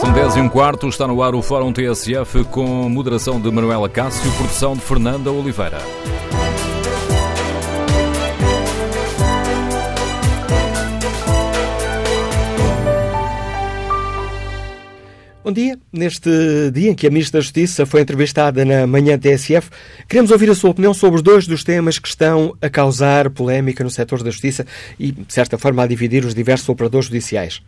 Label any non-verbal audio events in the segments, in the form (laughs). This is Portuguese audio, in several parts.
São 10 e um quarto, está no ar o Fórum TSF com moderação de Manuela Cássio, produção de Fernanda Oliveira. Bom dia. Neste dia em que a Ministra da Justiça foi entrevistada na manhã TSF, queremos ouvir a sua opinião sobre dois dos temas que estão a causar polémica no setor da Justiça e, de certa forma, a dividir os diversos operadores judiciais.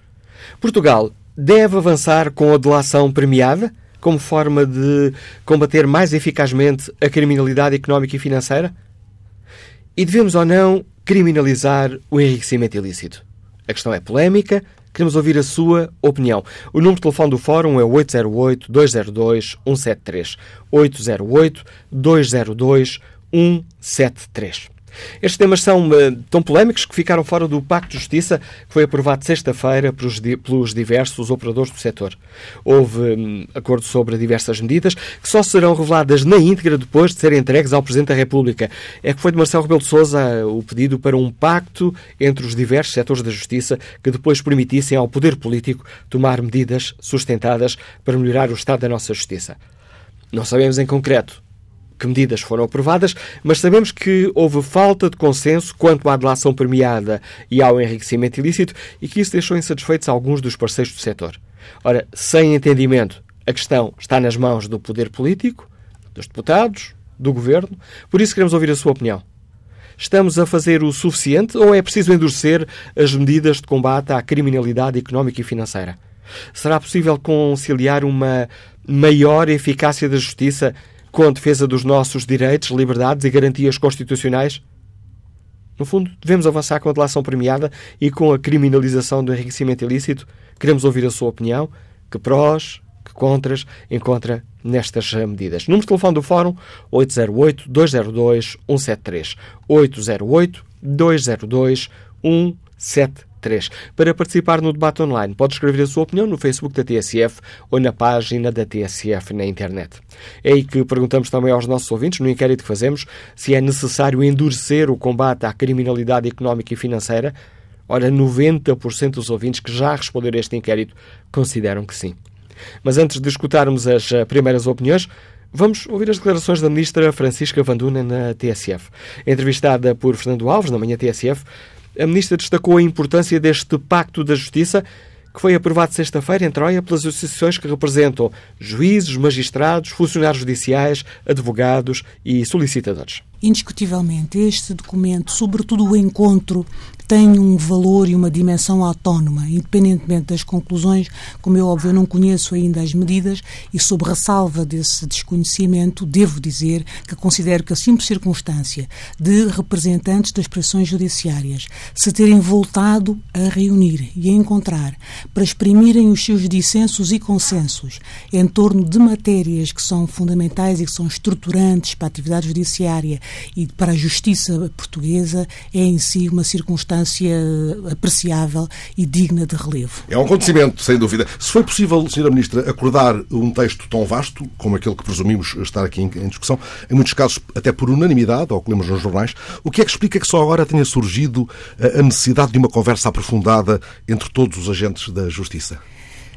Portugal deve avançar com a delação premiada como forma de combater mais eficazmente a criminalidade económica e financeira? E devemos ou não criminalizar o enriquecimento ilícito? A questão é polémica, Queremos ouvir a sua opinião. O número de telefone do Fórum é 808-202-173. 808-202-173. Estes temas são uh, tão polémicos que ficaram fora do Pacto de Justiça que foi aprovado sexta-feira pelos, diversos operadores do setor. Houve um, acordo sobre diversas medidas que só serão reveladas na íntegra depois de serem entregues ao Presidente da República. É que foi de Marcelo Rebelo de Sousa o pedido para um pacto entre os diversos setores da Justiça que depois permitissem ao poder político tomar medidas sustentadas para melhorar o estado da nossa Justiça. Não sabemos em concreto que medidas foram aprovadas, mas sabemos que houve falta de consenso quanto à delação premiada e ao enriquecimento ilícito e que isso deixou insatisfeitos alguns dos parceiros do setor. Ora, sem entendimento, a questão está nas mãos do poder político, dos deputados, do governo, por isso queremos ouvir a sua opinião. Estamos a fazer o suficiente ou é preciso endurecer as medidas de combate à criminalidade económica e financeira? Será possível conciliar uma maior eficácia da justiça com defesa dos nossos direitos, liberdades e garantias constitucionais? No fundo, devemos avançar com a delação premiada e com a criminalização do enriquecimento ilícito? Queremos ouvir a sua opinião. Que prós, que contras encontra nestas medidas? Número de telefone do Fórum 808-202-173. 808-202-173. 3. Para participar no debate online, pode escrever a sua opinião no Facebook da TSF ou na página da TSF na internet. É aí que perguntamos também aos nossos ouvintes, no inquérito que fazemos, se é necessário endurecer o combate à criminalidade económica e financeira. Ora, 90% dos ouvintes que já responderam a este inquérito consideram que sim. Mas antes de escutarmos as eh, primeiras opiniões, Vamos ouvir as declarações da ministra Francisca Vanduna na TSF. Entrevistada por Fernando Alves, na manhã TSF, a ministra destacou a importância deste Pacto da Justiça que foi aprovado sexta-feira em Troia pelas associações que representam juízes, magistrados, funcionários judiciais, advogados e solicitadores. Indiscutivelmente, este documento, sobretudo o encontro tem um valor e uma dimensão autónoma, independentemente das conclusões. Como é óbvio, eu não conheço ainda as medidas e, sob ressalva desse desconhecimento, devo dizer que considero que a simples circunstância de representantes das pressões judiciárias se terem voltado a reunir e a encontrar para exprimirem os seus dissensos e consensos em torno de matérias que são fundamentais e que são estruturantes para a atividade judiciária e para a justiça portuguesa é em si uma circunstância apreciável e digna de relevo. É um acontecimento, sem dúvida. Se foi possível, Sra. Ministra, acordar um texto tão vasto, como aquele que presumimos estar aqui em discussão, em muitos casos até por unanimidade, ou que lemos nos jornais, o que é que explica que só agora tenha surgido a necessidade de uma conversa aprofundada entre todos os agentes da Justiça?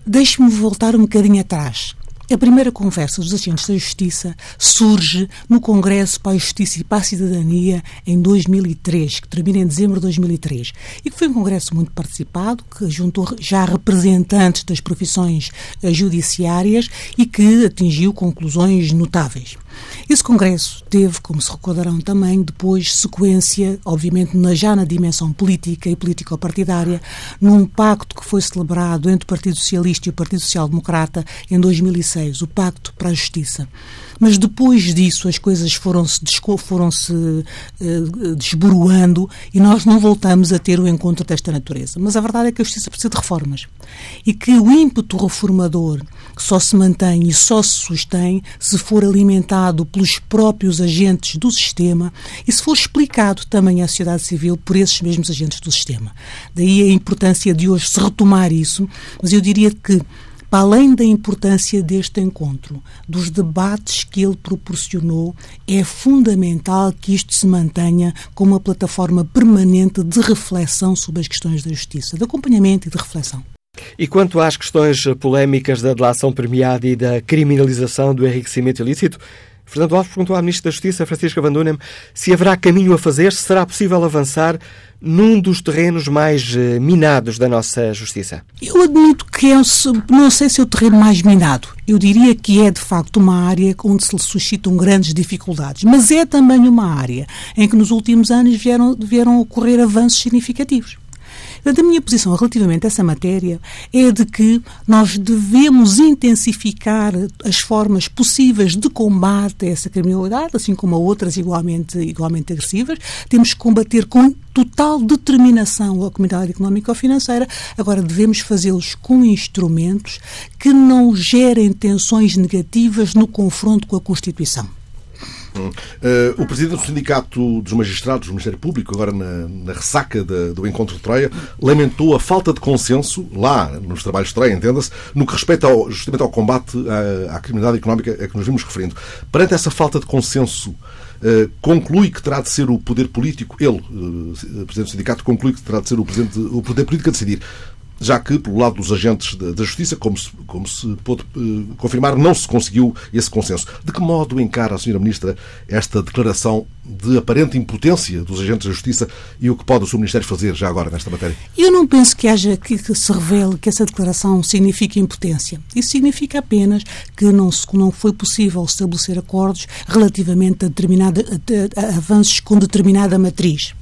Deixe-me voltar um bocadinho atrás. A primeira conversa dos agentes da Justiça surge no Congresso para a Justiça e para a Cidadania em 2003, que termina em dezembro de 2003, e que foi um congresso muito participado, que juntou já representantes das profissões eh, judiciárias e que atingiu conclusões notáveis. Esse congresso teve, como se recordarão também, depois sequência, obviamente já na dimensão política e político-partidária, num pacto que foi celebrado entre o Partido Socialista e o Partido Social Democrata em 2006, o Pacto para a Justiça. Mas depois disso as coisas foram-se foram -se, uh, desboroando e nós não voltamos a ter o encontro desta natureza. Mas a verdade é que a justiça precisa de reformas e que o ímpeto reformador só se mantém e só se sustém se for alimentado pelos próprios agentes do sistema e se for explicado também à sociedade civil por esses mesmos agentes do sistema. Daí a importância de hoje se retomar isso, mas eu diria que para além da importância deste encontro, dos debates que ele proporcionou, é fundamental que isto se mantenha como uma plataforma permanente de reflexão sobre as questões da justiça, de acompanhamento e de reflexão. E quanto às questões polémicas da delação premiada e da criminalização do enriquecimento ilícito, Fernando Alves perguntou à Ministra da Justiça, Francisca Van Dunem, se haverá caminho a fazer, se será possível avançar num dos terrenos mais eh, minados da nossa Justiça. Eu admito que é, não sei se é o terreno mais minado. Eu diria que é, de facto, uma área onde se suscitam grandes dificuldades. Mas é também uma área em que nos últimos anos vieram, vieram ocorrer avanços significativos. Portanto, a minha posição relativamente a essa matéria é de que nós devemos intensificar as formas possíveis de combate a essa criminalidade, assim como a outras igualmente, igualmente agressivas. Temos que combater com total determinação a comunidade económica ou financeira. Agora, devemos fazê-los com instrumentos que não gerem tensões negativas no confronto com a Constituição. Uh, o presidente do Sindicato dos Magistrados do Ministério Público, agora na, na ressaca do encontro de Troia, lamentou a falta de consenso, lá nos trabalhos de Troia, entenda-se, no que respeita ao, justamente ao combate à, à criminalidade económica a que nos vimos referindo. Perante essa falta de consenso, uh, conclui que terá de ser o poder político, ele, uh, presidente do sindicato, conclui que terá de ser o, o poder político a decidir já que, pelo lado dos agentes da Justiça, como se, como se pôde uh, confirmar, não se conseguiu esse consenso. De que modo encara a Sra. Ministra esta declaração de aparente impotência dos agentes da Justiça e o que pode o seu Ministério fazer já agora nesta matéria? Eu não penso que haja que, se revele que essa declaração signifique impotência. Isso significa apenas que não, se, não foi possível estabelecer acordos relativamente a, determinada, a, a avanços com determinada matriz.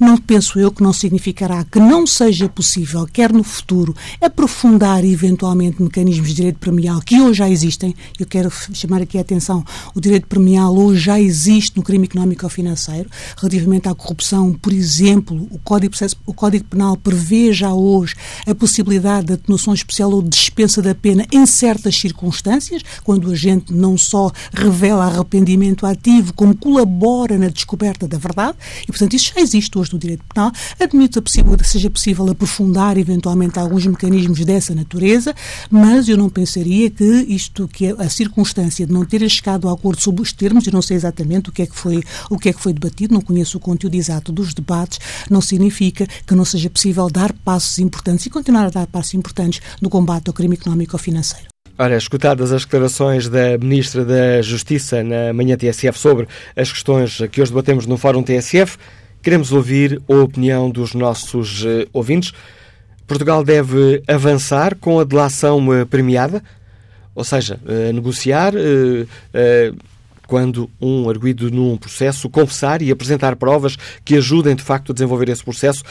Não penso eu que não significará que não seja possível, quer no futuro, aprofundar eventualmente mecanismos de direito premial que hoje já existem. Eu quero chamar aqui a atenção: o direito premial hoje já existe no crime económico ou financeiro. Relativamente à corrupção, por exemplo, o Código, o Código Penal prevê já hoje a possibilidade de atenuação especial ou dispensa da pena em certas circunstâncias, quando o agente não só revela arrependimento ativo, como colabora na descoberta da verdade, e portanto isso já existe hoje no direito penal. Admito que seja possível aprofundar eventualmente alguns mecanismos dessa natureza, mas eu não pensaria que isto, que a circunstância de não ter chegado a acordo sobre os termos, eu não sei exatamente o que é que foi, o que é que foi debatido, não conheço o conteúdo exato dos debates, não significa que não seja possível dar passos importantes e continuar a dar passos importantes no combate ao crime económico ou financeiro. Ora, escutadas as declarações da Ministra da Justiça na manhã TSF sobre as questões que hoje debatemos no Fórum TSF, Queremos ouvir a opinião dos nossos uh, ouvintes. Portugal deve avançar com a delação uh, premiada, ou seja, uh, negociar quando um arguído num processo confessar e apresentar provas que ajudem de facto a desenvolver esse processo,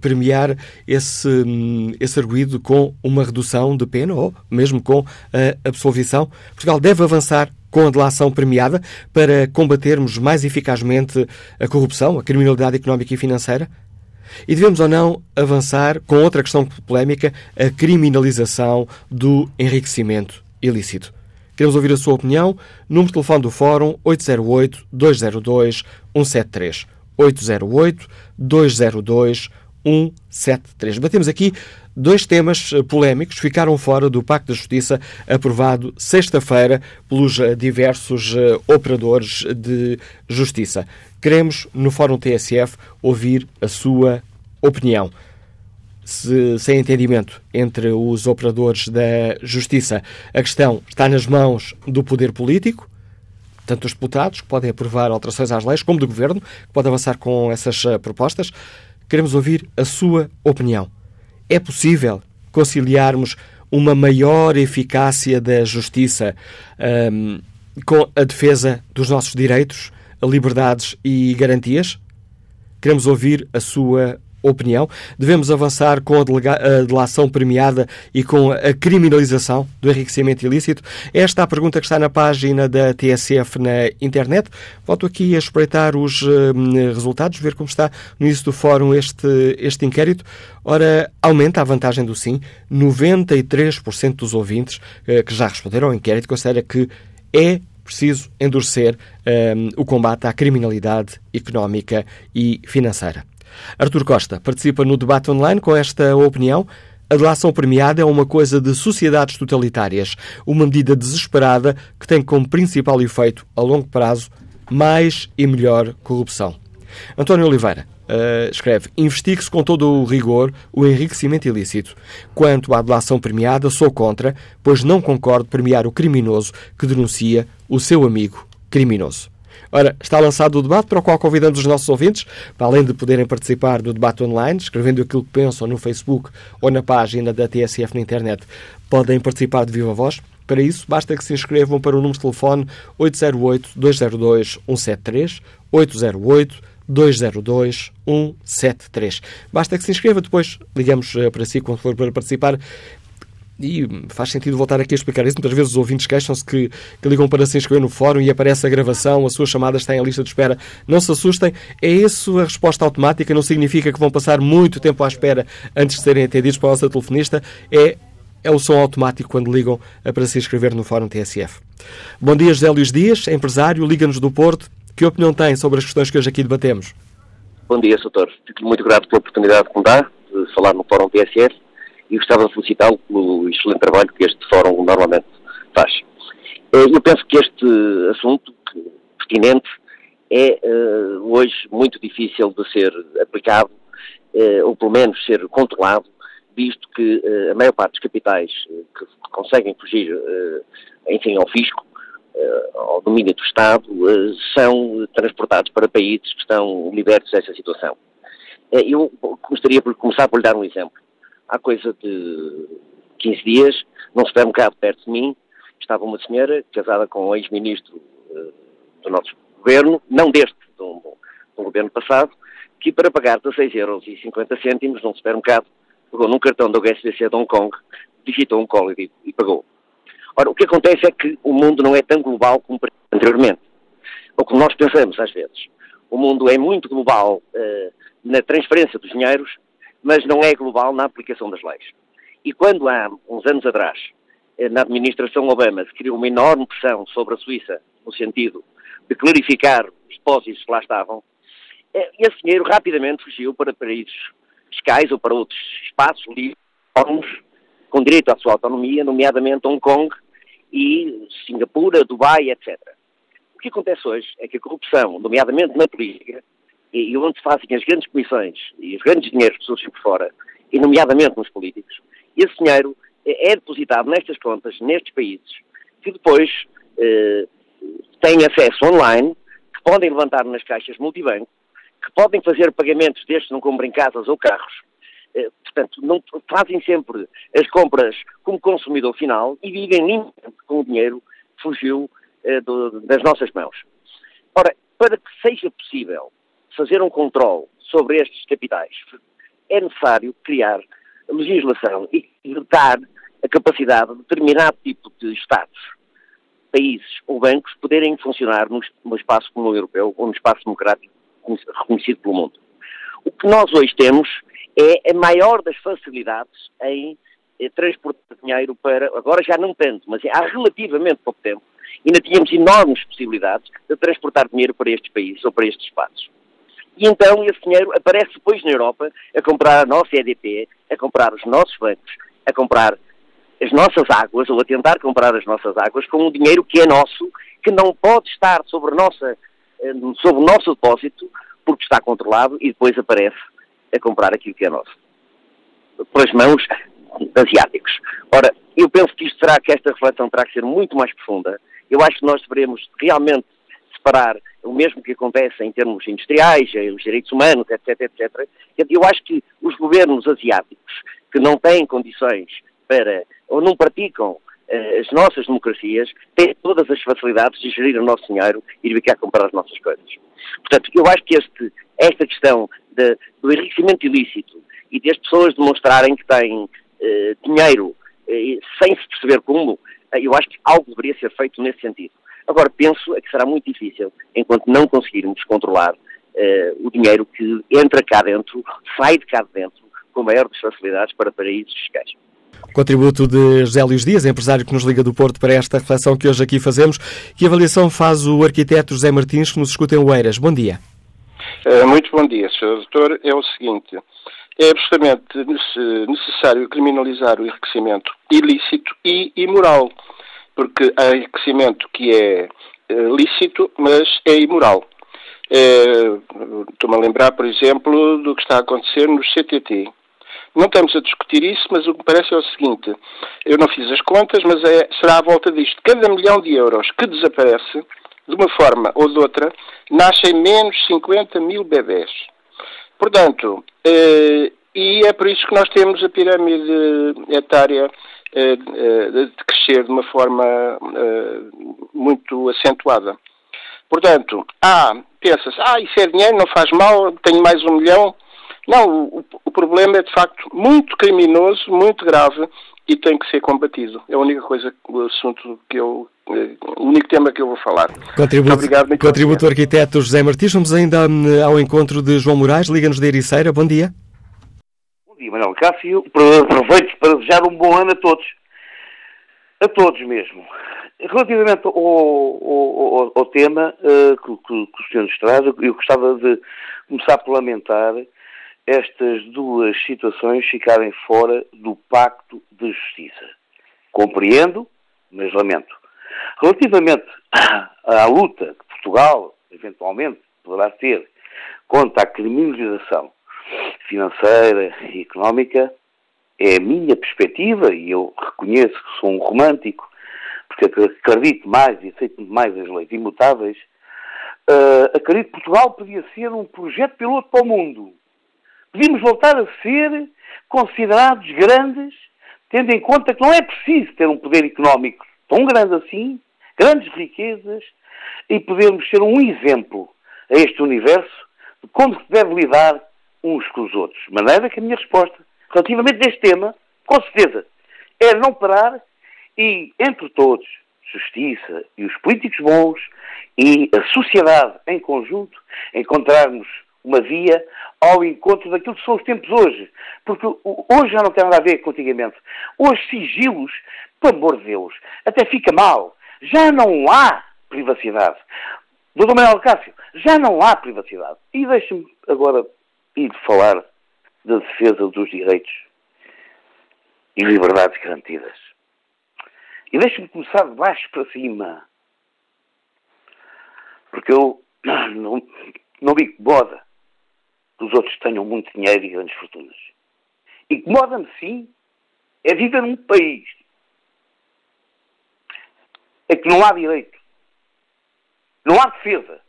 premiar esse, um, esse arguído com uma redução de pena ou mesmo com a absolvição. Portugal deve avançar com a delação premiada para combatermos mais eficazmente a corrupção, a criminalidade económica e financeira? E devemos ou não avançar com outra questão polémica, a criminalização do enriquecimento ilícito? Queremos ouvir a sua opinião. Número de telefone do Fórum 808-202-173. 808-202-173. Batemos aqui Dois temas eh, polémicos ficaram fora do Pacto da Justiça aprovado sexta-feira pelos eh, diversos eh, operadores de justiça. Queremos, no Fórum TSF, ouvir a sua opinião. Se, sem entendimento entre os operadores da justiça, a questão está nas mãos do poder político, tanto dos deputados, que podem aprovar alterações às leis, como do governo, que pode avançar com essas propostas. Queremos ouvir a sua opinião. É possível conciliarmos uma maior eficácia da justiça um, com a defesa dos nossos direitos, liberdades e garantias? Queremos ouvir a sua opinião? Devemos avançar com a, a delação premiada e com a criminalização do enriquecimento ilícito? Esta é a pergunta que está na página da TSF na internet. Volto aqui a espreitar os uh, resultados, ver como está no início do fórum este, este inquérito. Ora, aumenta a vantagem do sim. 93% dos ouvintes uh, que já responderam ao inquérito considera que é preciso endurecer um, o combate à criminalidade económica e financeira. Artur Costa participa no debate online com esta opinião. A delação premiada é uma coisa de sociedades totalitárias, uma medida desesperada que tem como principal efeito, a longo prazo, mais e melhor corrupção. António Oliveira Uh, escreve: Investigue-se com todo o rigor o enriquecimento ilícito. Quanto à delação premiada, sou contra, pois não concordo premiar o criminoso que denuncia o seu amigo criminoso. Ora, está lançado o debate para o qual convidamos os nossos ouvintes, para além de poderem participar do debate online, escrevendo aquilo que pensam no Facebook ou na página da TSF na internet, podem participar de viva voz. Para isso, basta que se inscrevam para o número de telefone 808-202-173, 808-202-173. Basta que se inscreva, depois ligamos eh, para si quando for para participar e faz sentido voltar aqui a explicar isso. Muitas vezes os ouvintes queixam-se que, que, ligam para se inscrever no fórum e aparece a gravação, a sua chamada está em lista de espera. Não se assustem, é isso a resposta automática, não significa que vão passar muito tempo à espera antes de serem atendidos pela nossa telefonista. É, é o som automático quando ligam para se inscrever no fórum TSF. Bom dia, José Luís Dias, empresário, liga-nos do Porto. Que opinião tem sobre as questões que hoje aqui debatemos? Bom dia, Soutor. Fico muito grato pela oportunidade que me dá de falar no fórum TSF e gostava de felicitá-lo pelo excelente trabalho que este fórum normalmente faz. Eh, eu penso que este assunto pertinente é eh, hoje muito difícil de ser aplicado, eh, ou pelo menos ser controlado, visto que a maior parte dos capitais que conseguem fugir, enfim, ao fisco, ao domínio do Estado, são transportados para países que estão libertos dessa situação. Eu gostaria de começar por lhe dar um exemplo há coisa de 15 dias, num supermercado perto de mim, estava uma senhora casada com um ex-ministro uh, do nosso governo, não deste, do, governo passado, que para pagar 16,50 euros num supermercado, pegou num cartão do HSBC de Hong Kong, digitou um código e, e pagou. Ora, o que acontece é que o mundo não é tão global como anteriormente, ou como nós pensamos às vezes. O mundo é muito global uh, na transferência dos dinheiros, mas não é global na aplicação das leis. E quando há uns anos atrás, eh, na administração Obama, se criou uma enorme pressão sobre a Suíça, no sentido de clarificar os depósitos que lá estavam, eh, esse dinheiro rapidamente fugiu para paraísos fiscais ou para outros espaços livres, com direito à sua autonomia, nomeadamente Hong Kong e Singapura, Dubai, etc. O que acontece hoje é que a corrupção, nomeadamente na política, e, e onde se fazem as grandes comissões e os grandes dinheiros que surgem por fora, e nomeadamente nos políticos, esse dinheiro é, é depositado nestas contas, nestes países, que depois eh, têm acesso online, que podem levantar nas caixas multibanco, que podem fazer pagamentos destes não comprem casas ou carros, eh, portanto, não, fazem sempre as compras como consumidor final e vivem limpamente com o dinheiro que fugiu eh, do, das nossas mãos. Ora, para que seja possível fazer um controle sobre estes capitais, é necessário criar legislação e dar a capacidade de determinado tipo de Estados, países ou bancos poderem funcionar no, espaço comum europeu ou no espaço democrático reconhecido pelo mundo. O que nós hoje temos é a maior das facilidades em eh, transportar dinheiro para, agora já não tanto, mas há relativamente pouco tempo, ainda tínhamos enormes possibilidades de transportar dinheiro para estes países ou para estes espaços. E então esse dinheiro aparece depois na Europa a comprar a nossa EDP, a comprar os nossos bancos, a comprar as nossas águas, ou a tentar comprar as nossas águas, com um dinheiro que é nosso, que não pode estar sobre, nossa, eh, sobre o nosso depósito, porque está controlado, e depois aparece a comprar aquilo que é nosso. Pelas mãos asiáticos. Ora, eu penso que isto será que esta reflexão terá que ser muito mais profunda. Eu acho que nós devemos realmente separar o mesmo que acontece em termos industriais, eh, os direitos humanos, etc, etc. Eu acho que os governos asiáticos que não têm condições para, ou não praticam uh, as nossas democracias, têm todas as facilidades de gerir o nosso dinheiro e de vir cá comprar as nossas coisas. Portanto, eu acho que este, esta questão de, do enriquecimento ilícito e de as pessoas demonstrarem que têm uh, dinheiro sem se perceber como, eu acho que algo deveria ser feito nesse sentido. Agora, penso é que será muito difícil enquanto não conseguirmos controlar uh, o dinheiro que entra cá dentro, sai de cá dentro, com maior das facilidades para paraísos fiscais. Contributo de José Luís Dias, empresário que nos liga do Porto para esta reflexão que hoje aqui fazemos. Que avaliação faz o arquiteto José Martins, que nos escuta em Oeiras? Bom dia. Eh, muito bom dia, Sr. Doutor. É o seguinte, é absolutamente necessário criminalizar o enriquecimento ilícito e imoral porque há enriquecimento que é uh, lícito, mas é imoral. Estou-me a lembrar, por exemplo, do que está a acontecer no CTT. Não estamos a discutir isso, mas o que me parece é o seguinte: eu não fiz as contas, mas é, será à volta disto. Cada milhão de euros que desaparece, de uma forma ou de outra, nascem menos 50 mil bebés. Portanto, eh, e é por isso que nós temos a pirâmide etária eh, eh, de crescer de uma forma eh, muito acentuada. Portanto, há, pensa-se, ah, isso é dinheiro, não faz mal, tenho mais um milhão. Não, o, o problema é de facto muito criminoso, muito grave e tem que ser combatido. É a única coisa, o assunto que eu, o único tema que eu vou falar. Contributo, obrigado. Contributo obrigado. arquiteto José Martins. Vamos ainda ao encontro de João Moraes, Liga-nos de Ericeira. Bom dia. Dia, Manuel Cássio. Aproveito para desejar um bom ano a todos. A todos mesmo. Relativamente ao, ao, ao tema uh, que, que, que, o senhor nos traz, eu gostava de começar por lamentar estas duas situações ficarem fora do Pacto de Justiça. Compreendo, mas lamento. Relativamente (coughs) à luta que Portugal, eventualmente, poderá ter contra a criminalização financeira e económica, é a minha perspectiva, e eu reconheço que sou um romântico, porque acredito mais e aceito mais as leis imutáveis, uh, acredito que Portugal podia ser um projeto piloto para o mundo. Podíamos voltar a ser considerados grandes, tendo em conta que não é preciso ter um poder económico tão grande assim, grandes riquezas, e podermos ser um exemplo a este universo de como se deve lidar uns com os outros. De maneira que a minha resposta relativamente a este tema, com certeza, é não parar e, entre todos, justiça e os políticos bons e a sociedade em conjunto, encontrarmos uma via ao encontro daquilo que são os tempos hoje. Porque hoje já não tem nada a ver com antigamente. Hoje sigilos, por amor de Deus, até fica mal. Já não há privacidade. Doutor Manuel Cássio, já não há privacidade. E deixe-me agora ir falar da defesa dos direitos e liberdades garantidas. E deixe-me começar de baixo para cima. Porque eu (coughs) não, não me incomoda que os outros tenham muito dinheiro e grandes fortunas. Incomoda-me, sim, é viver num país em que não há direito, não há defesa.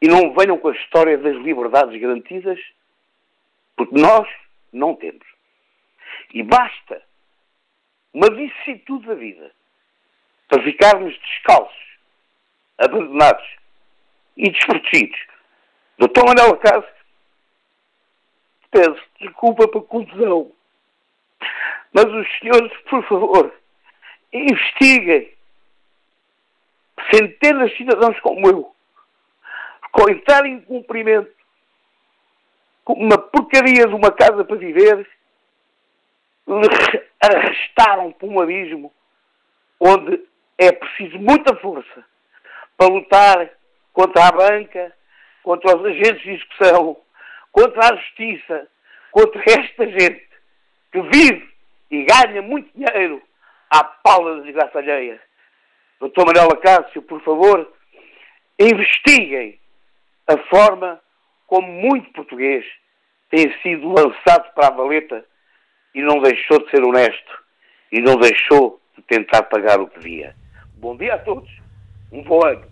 E não venham com a história das liberdades garantidas, porque nós não temos. E basta uma vicissitude da vida para ficarmos descalços, abandonados e desprotegidos Doutor Manuel Cássio, peço desculpa pela confusão, mas os senhores, por favor, investiguem centenas de cidadãos como eu, com entrar em cumprimento com uma porcaria de uma casa para viver, arrastaram para um abismo onde é preciso muita força para lutar contra a banca, contra os agentes de execução, contra a justiça, contra esta gente que vive e ganha muito dinheiro à pala da desgraça alheia. Doutor Manuel Cássio, por favor, investiguem a forma como muito português tem sido lançado para a valeta e não deixou de ser honesto e não deixou de tentar pagar o que devia. Bom dia a todos, um bom ano.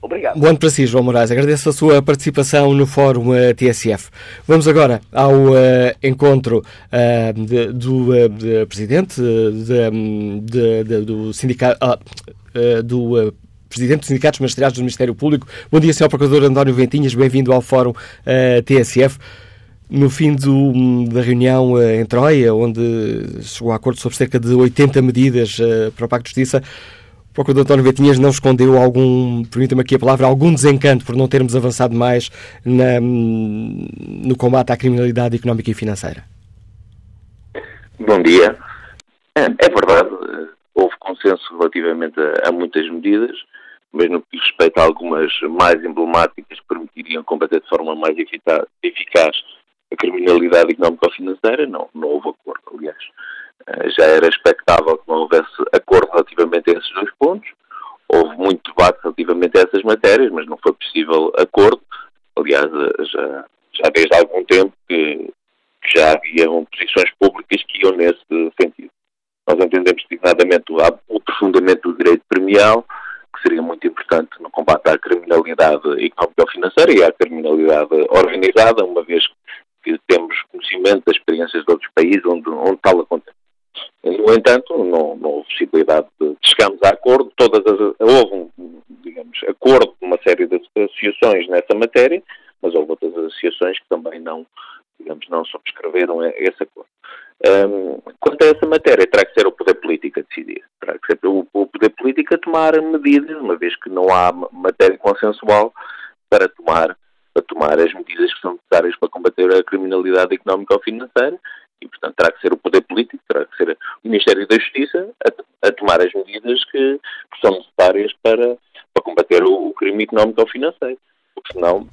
Obrigado. Bom ano para si, João Moraes. Agradeço a sua participação no Fórum uh, TSF. Vamos agora ao uh, encontro uh, de, do de Presidente de, de, do Sindicato. do Presidente dos Sindicatos Magisteriais do Ministério Público. Bom dia, Sr. Procurador António Ventinhas. Bem-vindo ao Fórum TSF. No fim do, da reunião em Troia, onde chegou a acordo sobre cerca de 80 medidas para o Pacto de Justiça, o Procurador António Betinhas não escondeu algum, permita-me aqui a palavra, algum desencanto por não termos avançado mais na, no combate à criminalidade económica e financeira. Bom dia. É, é verdade, houve consenso relativamente a, a, muitas medidas, mas no que respeita a algumas mais emblemáticas que permitiriam combater de forma mais eficaz a criminalidade económico-financeira, não, não houve acordo, aliás. Eh, já era expectável que não houvesse acordo relativamente a esses dois pontos. Houve muito debate relativamente a essas matérias, mas não foi possível acordo. Aliás, eh, já, já desde há algum tempo que, que já haviam posições públicas que iam nesse sentido. Nós entendemos designadamente o aprofundamento do direito premial, que seria muito importante no combate à criminalidade económico-financeira e à criminalidade organizada, uma vez que temos conhecimento das experiências de outros países onde, onde tal acontece. No entanto, não, não houve possibilidade de chegarmos a acordo. Todas as, houve um, digamos, acordo de uma série de associações nessa matéria, mas houve outras associações que também não, digamos, não subscreveram esse acordo. Um, quanto a essa matéria, terá que ser o poder político a decidir. Terá que ser o, o poder político a tomar medidas, uma vez que não há matéria consensual para tomar, para tomar as medidas que são necessárias para combater a criminalidade económica ou financeira e, portanto, terá que ser o poder político, terá que ser o Ministério da Justiça a, a tomar as medidas que, que, são necessárias para, para combater o, o crime económico ou financeiro. Porque senão,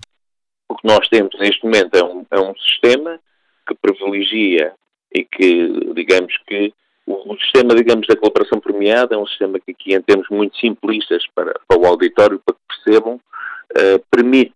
o que nós temos neste momento é um, é um sistema que privilegia e que, digamos que, o, o, sistema, digamos, da cooperação premiada é um sistema que aqui, em termos muito simplistas para, para o auditório, para que percebam, uh, permite,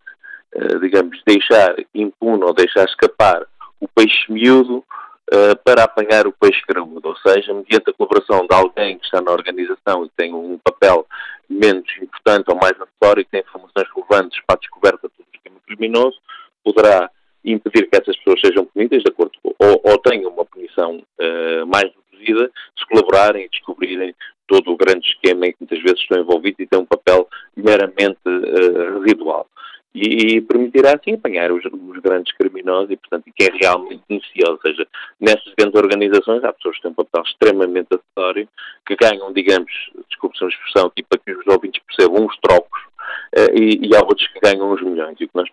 uh, digamos, deixar impune ou deixar escapar o peixe miúdo uh, para apanhar o peixe graúdo, ou seja, mediante a colaboração de alguém que está na organização e tem um papel menos importante ou mais notório, que tem informações relevantes para a descoberta do criminoso, poderá impedir que essas pessoas sejam punidas de acordo com, ou, ou tenham uma punição uh, mais reduzida se colaborarem e descobrirem todo o grande esquema em que muitas vezes estão envolvidos e têm um papel meramente uh, residual. E, e, permitirá assim apanhar os, os, grandes criminosos e, portanto, quem é realmente conhecido. Ou seja, nessas grandes organizações há pessoas que têm um papel extremamente acessório, que ganham, digamos, desculpe-se a expressão, aqui para que os ouvintes percebam, uns trocos, e, e há outros que ganham uns milhões. E o que nós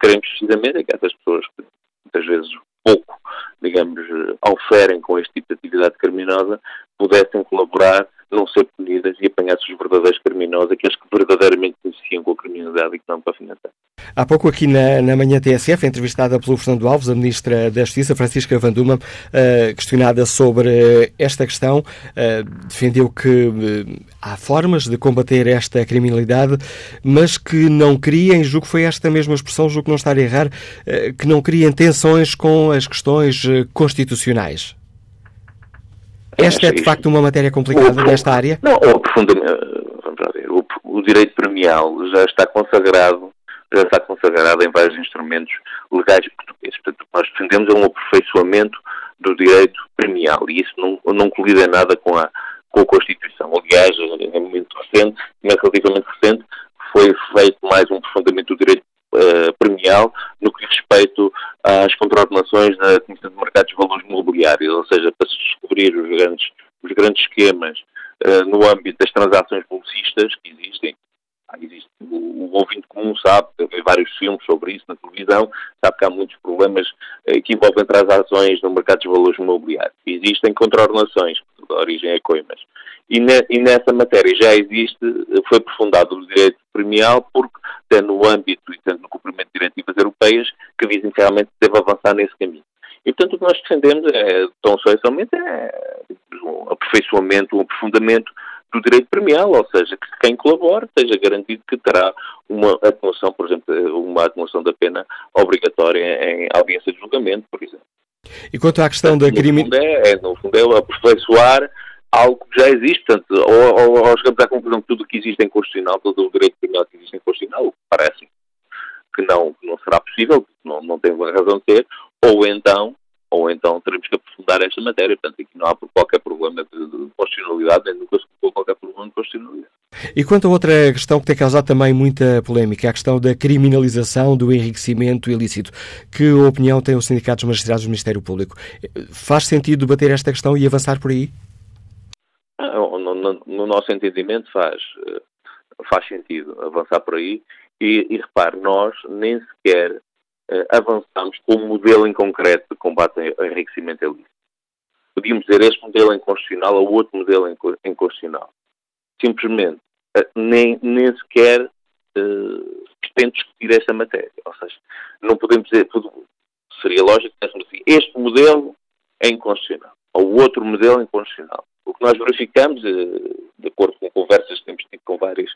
queremos precisamente é que essas pessoas que muitas vezes pouco, digamos, oferem com este tipo de atividade criminosa, pudessem colaborar, não ser punidas e apanhar-se os verdadeiros criminosos, aqueles que verdadeiramente conheciam com a criminalidade económica financeira. Há pouco aqui na, na manhã TSF, entrevistada pelo Fernando Alves, a Ministra da Justiça, Francisca Vanduma, uh, questionada sobre esta questão, uh, defendeu que há formas de combater esta criminalidade, mas que não criem, julgo que foi esta mesma expressão, julgo que não estar a errar, que não criem tensões com as questões constitucionais. Esta é, de facto, uma matéria complicada nesta área? Não, o, vamos lá ver, o, o direito premial já está consagrado já está consagrado em vários instrumentos legais portugueses. Portanto, o nós defendemos um aperfeiçoamento do direito premial e isso não, não colide nada com a, com a Constituição. Aliás, em momento recente, relativamente recente, foi feito mais um aprofundamento do direito uh, premial no que diz respeito às contraordenações da Comissão de Mercados de Valores Mobiliários, ou seja, para se descobrir os grandes, os grandes esquemas uh, no âmbito das transações bolsistas que existem, existe, o, o ouvinte comum sabe, vê vários filmes sobre isso na televisão, sabe que há muitos problemas eh, que envolvem transações no mercado de valores imobiliários. Existem contraordenações, de origem é coimas. E, ne, e, nessa matéria já existe, foi aprofundado o direito premial, porque tendo no âmbito e tendo no cumprimento de diretivas europeias que dizem que realmente deve avançar nesse caminho. E, portanto, o que nós defendemos é, tão só essencialmente, é um aperfeiçoamento, um aprofundamento do direito premial, ou seja, que quem colabora esteja garantido que terá uma atenuação, por exemplo, uma atenuação da pena obrigatória em audiência de julgamento, por exemplo. E quanto à questão da criminalidade... É, é, no fundo é aperfeiçoar algo que já existe, portanto, ou, ou, ou chegamos à conclusão que tudo o que existe em Constitucional, todo o direito criminal que existe em Constitucional, parece que não, que não será possível, não, não tem razão de ter, ou então ou então teremos que aprofundar esta matéria. Portanto, aqui não há qualquer problema de, de constitucionalidade, nem nunca se colocou qualquer problema de constitucionalidade. E quanto a outra questão que tem causado também muita polémica, a questão da criminalização do enriquecimento ilícito. Que opinião têm os sindicatos magistrados do Ministério Público? Faz sentido debater esta questão e avançar por aí? Ah, no, no, no nosso entendimento faz, eh, faz sentido avançar por aí e, e repare, nós nem sequer avançamos com um modelo em concreto de combate ao enriquecimento ilícito. Podíamos dizer este modelo é inconstitucional ou outro modelo é inconstitucional. Simplesmente, uh, nem, nem sequer uh, pretende discutir esta matéria. Ou seja, não podemos dizer, seria lógico que assim, este modelo é inconstitucional, ou outro modelo é inconstitucional. O que nós verificamos, de acordo com conversas que temos tido com vários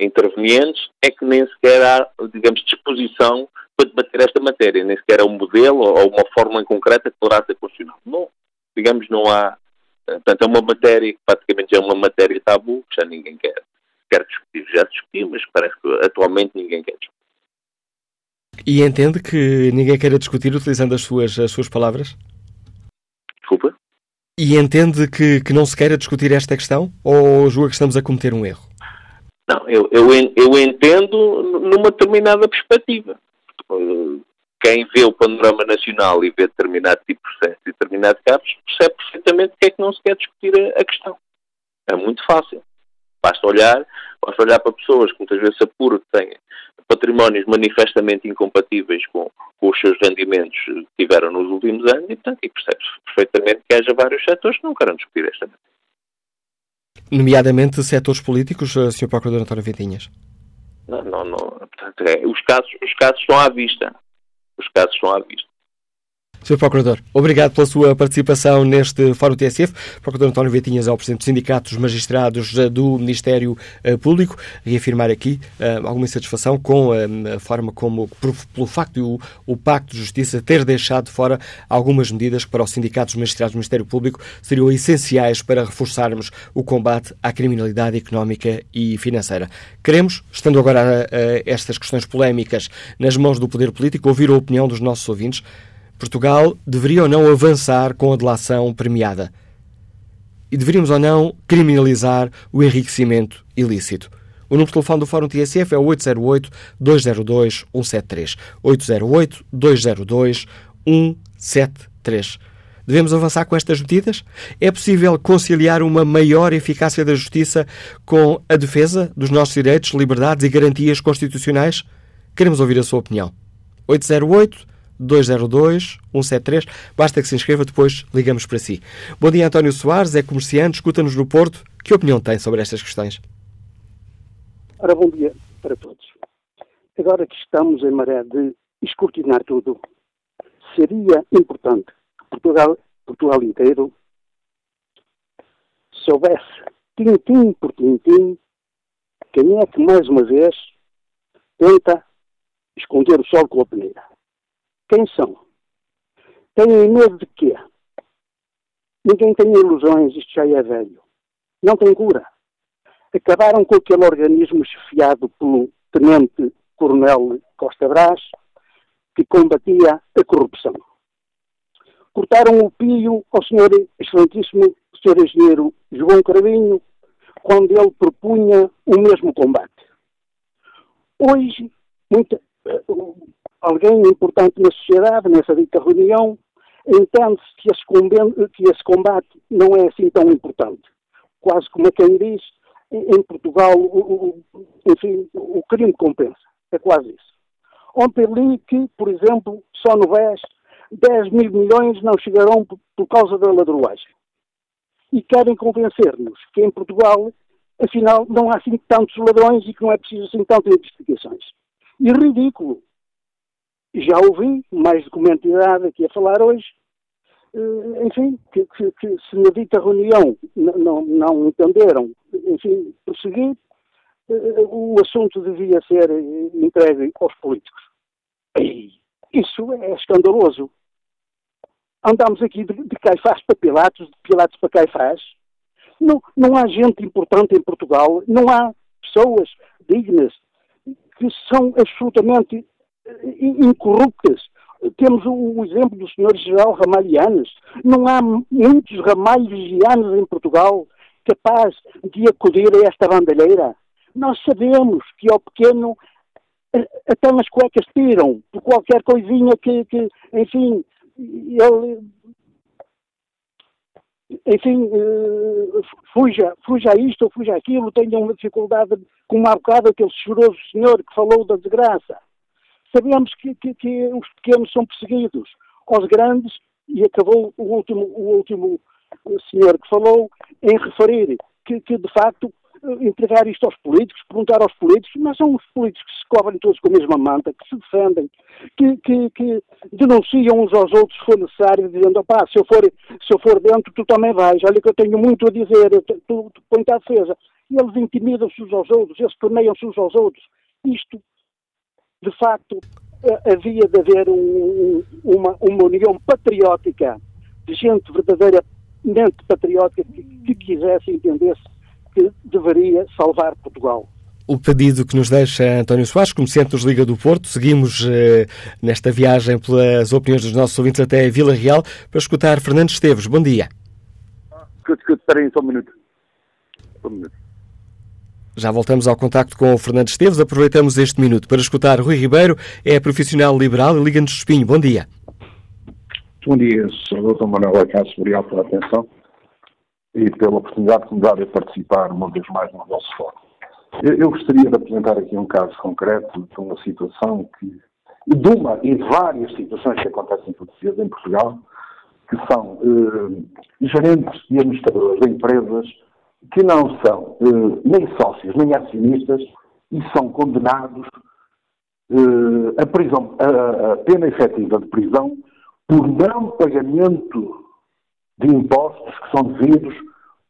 intervenientes, é que nem sequer há, digamos, disposição para debater esta matéria, nem sequer é um modelo ou uma fórmula em concreta que poderá ser constitucional. Não, digamos, não há, Portanto, é uma matéria que praticamente é uma matéria tabu, que já ninguém quer, quer discutir. Já discutiu, mas parece que atualmente ninguém quer discutir. E entende que ninguém queira discutir utilizando as suas, as suas palavras? Desculpa? E entende que, que não se queira discutir esta questão? Ou julga que estamos a cometer um erro? Não, eu, eu, eu entendo numa determinada perspectiva. Quem vê o panorama nacional e vê determinado tipo de processo e determinado casos, percebe perfeitamente que é que não se quer discutir a, a questão. É muito fácil. Basta olhar, basta olhar para pessoas que muitas vezes apuram que têm patrimónios manifestamente incompatíveis com, com, os seus rendimentos que tiveram nos últimos anos e, portanto, percebe-se perfeitamente que haja vários setores que não querem discutir esta matéria. Nomeadamente setores políticos, eh, Sr. Procurador António Ventinhas? Não, não, não. Portanto, é, os, casos, os casos estão à vista. Os casos estão à vista. Sr. Procurador, obrigado pela sua participação neste Fórum TSF. Procurador António Vitinhas é o Presidente do Sindicato dos Magistrados eh, do Ministério eh, Público. Reafirmar aqui uh, alguma insatisfação com a forma como, pelo facto de o, o, Pacto de Justiça ter deixado fora algumas medidas que para o Sindicato dos Magistrados do Ministério Público seriam essenciais para reforçarmos o combate à criminalidade económica e financeira. Queremos, estando agora estas questões polémicas nas mãos do poder político, ouvir a opinião dos nossos ouvintes Portugal deveria ou não avançar com a delação premiada? E deveríamos ou não criminalizar o enriquecimento ilícito? O número de telefone do Fórum TSF é o 808-202-173. 808-202-173. Devemos avançar com estas medidas? É possível conciliar uma maior eficácia da justiça com a defesa dos nossos direitos, liberdades e garantias constitucionais? Queremos ouvir a sua opinião. 808 202 173. Basta que se inscreva, depois ligamos para si. Bom dia, António Soares, é comerciante, escuta-nos no Porto. Que opinião tem sobre estas questões? Ora, bom dia para todos. Agora que estamos em maré de escrutinar tudo, seria importante que Portugal, Portugal inteiro soubesse, tintim por tintim, quem é que mais uma vez tenta esconder o sol com a peneira. Quem são? Têm medo de quê? Ninguém tem ilusões, isto já é velho. Não tem cura. Acabaram com aquele organismo chefiado pelo tenente coronel Costa Brás, que combatia a corrupção. Cortaram o pio ao senhor excelentíssimo senhor engenheiro João Cravinho, quando ele propunha o mesmo combate. Hoje, muita, alguém importante na sociedade, nessa dita reunião, entende-se que, que esse combate não é assim tão importante. Quase como quem diz, em Portugal, o, o, enfim, o crime compensa. É quase isso. Ontem li que, por exemplo, só no BES, 10 mil milhões não chegarão por, causa da ladruagem. E querem convencer-nos que em Portugal, afinal, não há assim tantos ladrões e que não é preciso assim tantas investigações. E ridículo, já ouvi mais documentidade aqui a falar hoje, eh, enfim, que, que, que se na dita reunião não, não entenderam, enfim, prosseguir, eh, o assunto devia ser entregue aos políticos. Isso é escandaloso. Andamos aqui de, de Caifás para Pilatos, de Pilatos para Caifás. Não, não há gente importante em Portugal, não há pessoas dignas que são absolutamente incorruptas. Temos o, exemplo do Sr. General Ramalhianes. Não há muitos ramalhianos em Portugal capazes de acudir a esta bandalheira. Nós sabemos que ao pequeno até nas cuecas tiram, por qualquer coisinha que, que enfim, ele enfim, uh, fuja, fuja isto ou fuja aquilo, tenha uma dificuldade, como há bocado aquele choroso senhor que falou da desgraça. Sabemos que, que, que, os pequenos são perseguidos, aos grandes, e acabou o último, o último senhor que falou em referir que, que, de facto, entregar isto aos políticos, perguntar aos políticos, mas são os políticos que se cobrem todos com a mesma manta, que se defendem, que, que, que denunciam uns aos outros se for necessário, dizendo, opá, se eu, for, se eu for dentro, tu também vais, olha que eu tenho muito a dizer, tu, tu põe-te à defesa. E eles intimidam-se uns aos outros, eles torneiam-se uns aos outros. Isto de facto, eh, havia de haver um, uma, uma união patriótica de gente verdadeira, mente patriótica que, que quisesse entendesse que deveria salvar Portugal. O pedido que nos deixa António Soares, comerciante dos Liga do Porto. Seguimos eh, nesta viagem pelas opiniões dos nossos ouvintes até Vila Real para escutar Fernando Esteves. Bom dia. Espera aí só um minuto. Um minuto. Já voltamos ao contacto com o Fernando Esteves. Aproveitamos este minuto para escutar Rui Ribeiro, é profissional liberal e Liga-nos Espinho. Bom dia. Bom dia, Sr. Manuel Acácio. Obrigado pela atenção e pela oportunidade que me dá de participar uma vez mais no nosso fórum. Eu gostaria de apresentar aqui um caso concreto de uma situação que, de uma e de várias situações que acontecem todos os dias em Portugal, que são eh, gerentes e administradores de empresas que não são eh, nem sócios nem acionistas e são condenados eh, a, prisão, a, a pena efetiva de prisão por não pagamento de impostos que são devidos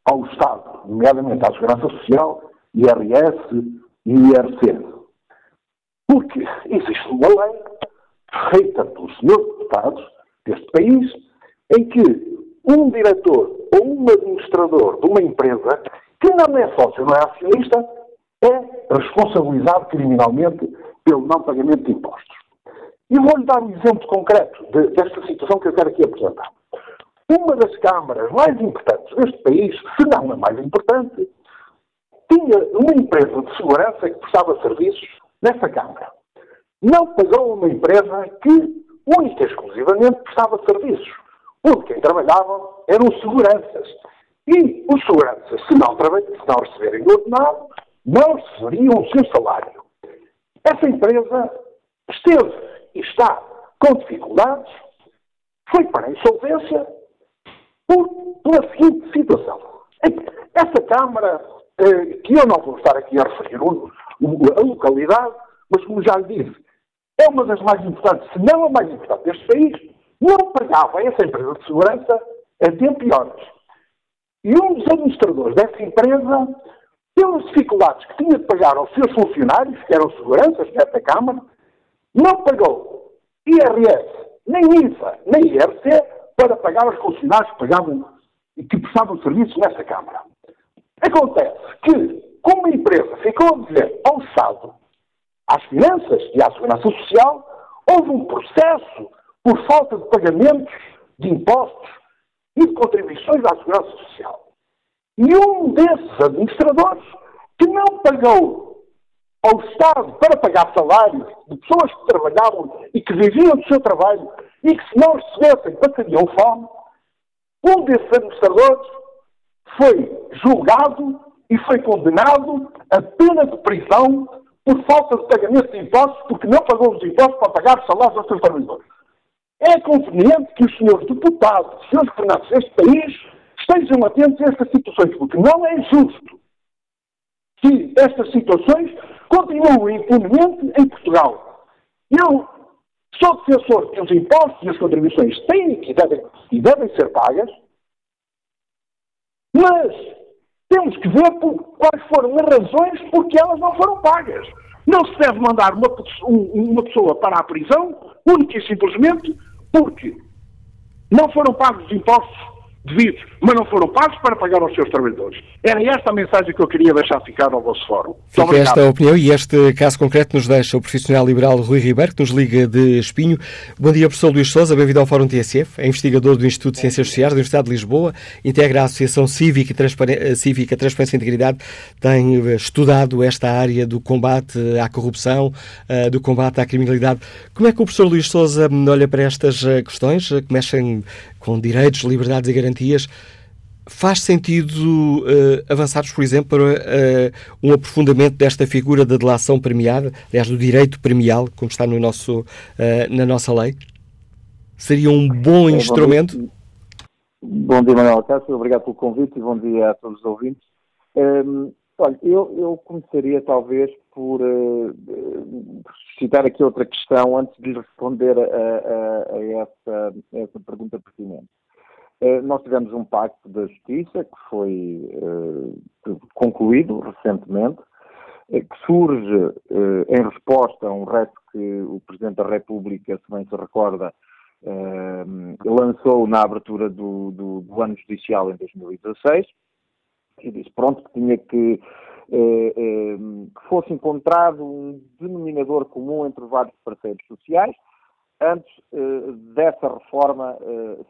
ao Estado, nomeadamente à Segurança Social IRS e IRC. Porque existe uma lei feita pelos senhores deputados deste país em que um diretor ou um administrador de uma empresa que não é sócio, não é acionista, é responsabilizado criminalmente pelo não pagamento de impostos. E vou-lhe dar um exemplo concreto de, desta situação que eu quero aqui apresentar. Uma das câmaras mais importantes deste país, se não a mais importante, tinha uma empresa de segurança que prestava serviços nessa Câmara. Não pagou uma empresa que, única e exclusivamente, prestava serviços, onde quem trabalhava eram seguranças. E os seguranças, se não, se não receberem o ordenado, não receberiam o seu salário. Essa empresa esteve e está com dificuldades, foi para a insolvência por, pela seguinte situação. Essa Câmara eh, que eu não vou estar aqui a referir a localidade, mas como já lhe disse, é uma das mais importantes, se não a mais importante deste país, não pagava essa empresa de segurança a tempo e horas. E um dos administradores dessa empresa, pelas dificuldades que tinha de pagar aos seus funcionários, que eram seguranças dessa Câmara, não pagou IRS, nem IFA, nem IRC, para pagar aos funcionários que pagavam e que prestavam serviços nessa Câmara. Acontece que, como a empresa ficou a dizer ao Estado, às finanças e à segurança social, houve um processo por falta de pagamentos de impostos e de contribuições à segurança social. E um desses administradores que não pagou ao Estado para pagar salários de pessoas que trabalhavam e que viviam do seu trabalho e que se não recebessem passariam fome, um desses administradores foi julgado e foi condenado a pena de prisão por falta de pagamento de impostos, porque não pagou os impostos para pagar os salários aos seus trabalhadores. É conveniente que os senhores deputados, os senhores governantes deste país, estejam atentos a estas situações, porque não é justo que estas situações continuem impunemente em Portugal. Eu sou defensor que os impostos e as contribuições têm e devem, e devem ser pagas, mas temos que ver por, quais foram as razões por que elas não foram pagas. Não se deve mandar uma, uma pessoa para a prisão, única e simplesmente porque não foram pagos os impostos devidos, mas não foram pagos para pagar aos seus trabalhadores. Era esta a mensagem que eu queria deixar ficar ao vosso fórum. Fica esta opinião e este caso concreto nos deixa o profissional liberal Rui Ribeiro, que nos liga de Espinho. Bom dia, professor Luís Souza, bem-vindo ao Fórum TSF, é investigador do Instituto de Ciências Sociais da Universidade de Lisboa, integra a Associação Cívica, Transpar Cívica Transparência e Integridade, tem eh, estudado esta área do combate à corrupção, eh, do combate à criminalidade. Como é que o professor Luís Souza olha para estas eh, questões que mexem com direitos, liberdades e garantias, faz sentido uh, avançarmos, por exemplo, para uh, um aprofundamento desta figura da delação premiada, aliás, do direito premial, como está no nosso, uh, na nossa lei? Seria um bom instrumento? Bom dia, Manuel Cássio. Obrigado pelo convite e bom dia a todos os ouvintes. Um, ehm, olha, eu, eu, começaria talvez por suscitar aqui outra questão antes de lhe responder a, a, a, essa, a essa pergunta pertinente. Uh, nós tivemos um pacto da justiça que foi uh, concluído recentemente, uh, que surge em resposta a um reto que o Presidente da República, se bem se recorda, lançou na abertura do, do, do, ano judicial em 2016 e disse pronto que tinha que que fosse encontrado um denominador comum entre vários parceiros sociais antes dessa reforma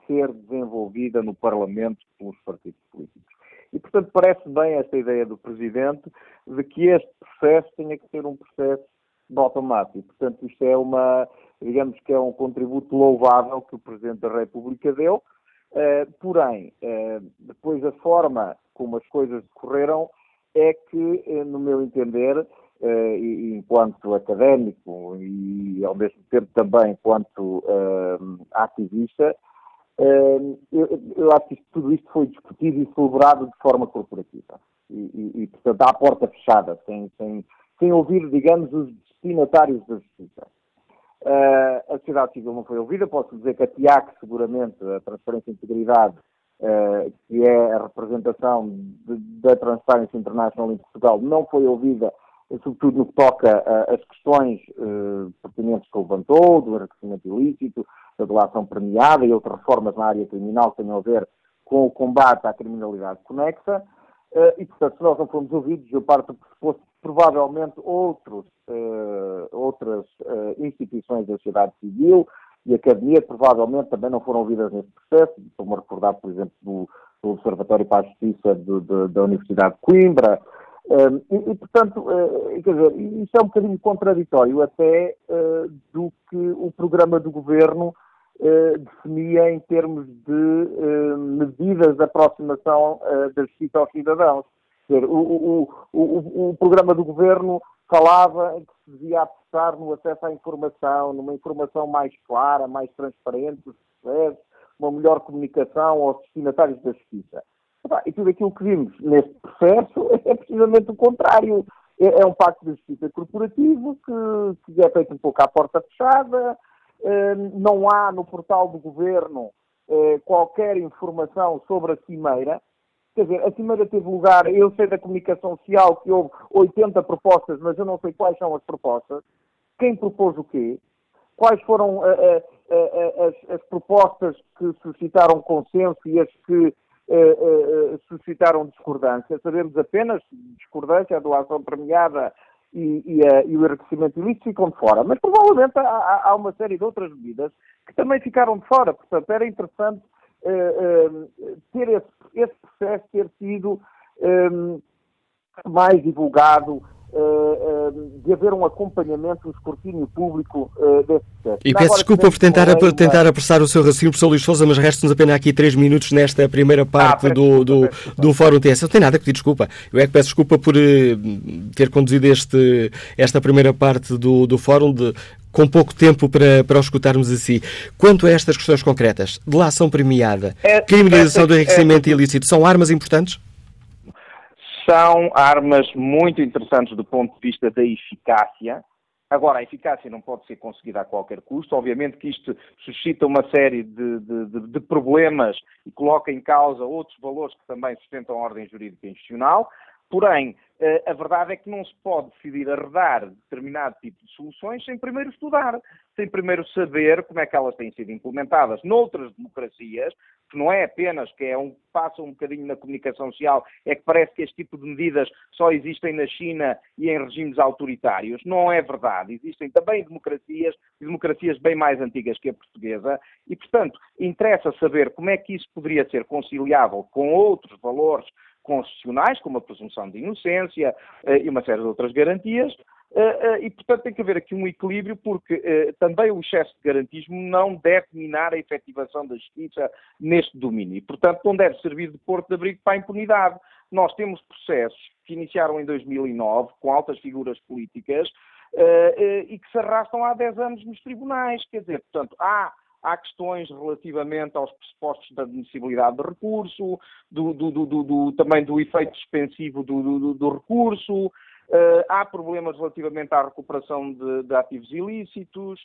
ser desenvolvida no Parlamento pelos partidos políticos. E, portanto, parece bem esta ideia do Presidente de que este processo tenha que ser um processo automático. Portanto, isto é uma, digamos que é um contributo louvável que o Presidente da República deu, uh, porém, depois a forma como as coisas decorreram é que, no meu entender, e, enquanto académico e ao mesmo tempo também enquanto ativista, eu, eu, acho que tudo isto foi discutido e celebrado de forma corporativa. E, e, e portanto, à porta fechada, sem, sem, sem ouvir, digamos, os destinatários da justiça. Uh, a sociedade civil não foi ouvida, posso dizer que a TIAC, seguramente, a Transparência e Integridade, uh, que é a representação de, da Transparency International em Portugal, não foi ouvida, sobretudo no que toca às questões uh, pertinentes que levantou, do enriquecimento ilícito, da delação premiada e outras reformas na área criminal que tenham a ver com o combate à criminalidade conexa. e, portanto, se nós não fomos ouvidos, eu parto do pressuposto provavelmente outros, uh, outras uh, instituições da sociedade civil e academia provavelmente também não foram ouvidas nesse processo. Estou-me a recordar, por exemplo, do, do Observatório para a Justiça do, do, da Universidade de Coimbra. E, e, portanto, quer dizer, isso é um bocadinho contraditório até do que o programa do governo definia em termos de medidas de aproximação da justiça aos cidadãos. Dizer, o, o, o, o, programa do governo falava que se devia apostar no acesso à informação, numa informação mais clara, mais transparente uma melhor comunicação aos destinatários da justiça. E tudo aquilo que vimos neste processo (laughs) é precisamente o contrário. É, é um pacto de justiça corporativo que, que é feito um pouco à porta fechada, eh, não há no portal do governo eh, qualquer informação sobre a cimeira, Quer dizer, a Cimeira teve lugar, eu sei da comunicação social que houve 80 propostas, mas eu não sei quais são as propostas. Quem propôs o quê? Quais foram uh, uh, uh, as, as, propostas que suscitaram consenso e as que suscitaram discordância? Sabemos apenas discordância, a doação premiada e, e, e, o enriquecimento ilícito ficam de fora. Mas provavelmente há, há, uma série de outras medidas que também ficaram de fora. Portanto, era interessante ter esse, esse, processo ter sido mais divulgado, de haver um acompanhamento, um escrutínio público desse processo. E peço desculpa por tentar, a, tentar apressar o seu raciocínio, professor Luís Souza, mas restam-nos apenas aqui três minutos nesta primeira ah, parte ah, do, do, do Fórum TS. Não tem nada a pedir desculpa. Eu é que peço desculpa por ter conduzido este, esta primeira parte do, do Fórum de com pouco tempo para, para o escutarmos assim. Quanto a estas questões concretas, delação premiada, é, criminalização é, do enriquecimento é, ilícito, são armas importantes? São armas muito interessantes do ponto de vista da eficácia. Agora, a eficácia não pode ser conseguida a qualquer custo. Obviamente que isto suscita uma série de, de, de problemas e coloca em causa outros valores que também sustentam a ordem jurídica institucional. Porém, a verdade é que não se pode decidir arredar determinado tipo de soluções sem primeiro estudar, sem primeiro saber como é que elas têm sido implementadas noutras democracias, que não é apenas que é um, passa um bocadinho na comunicação social, é que parece que este tipo de medidas só existem na China e em regimes autoritários. Não é verdade. Existem também democracias, democracias bem mais antigas que a portuguesa, e, portanto, interessa saber como é que isso poderia ser conciliável com outros valores constitucionais, como a presunção de inocência uh, e uma série de outras garantias, uh, uh, e, portanto, tem que haver aqui um equilíbrio, porque também o excesso de garantismo não deve minar a efetivação da justiça neste domínio, e, portanto, não deve servir de porto de abrigo para a impunidade. Nós temos processos que iniciaram em 2009, com altas figuras políticas, e que se arrastam há 10 anos nos tribunais, quer dizer, portanto, há há questões relativamente aos pressupostos da admissibilidade de recurso, do, do, do, também do efeito suspensivo do, recurso, uh, há problemas relativamente à recuperação de, de ativos ilícitos,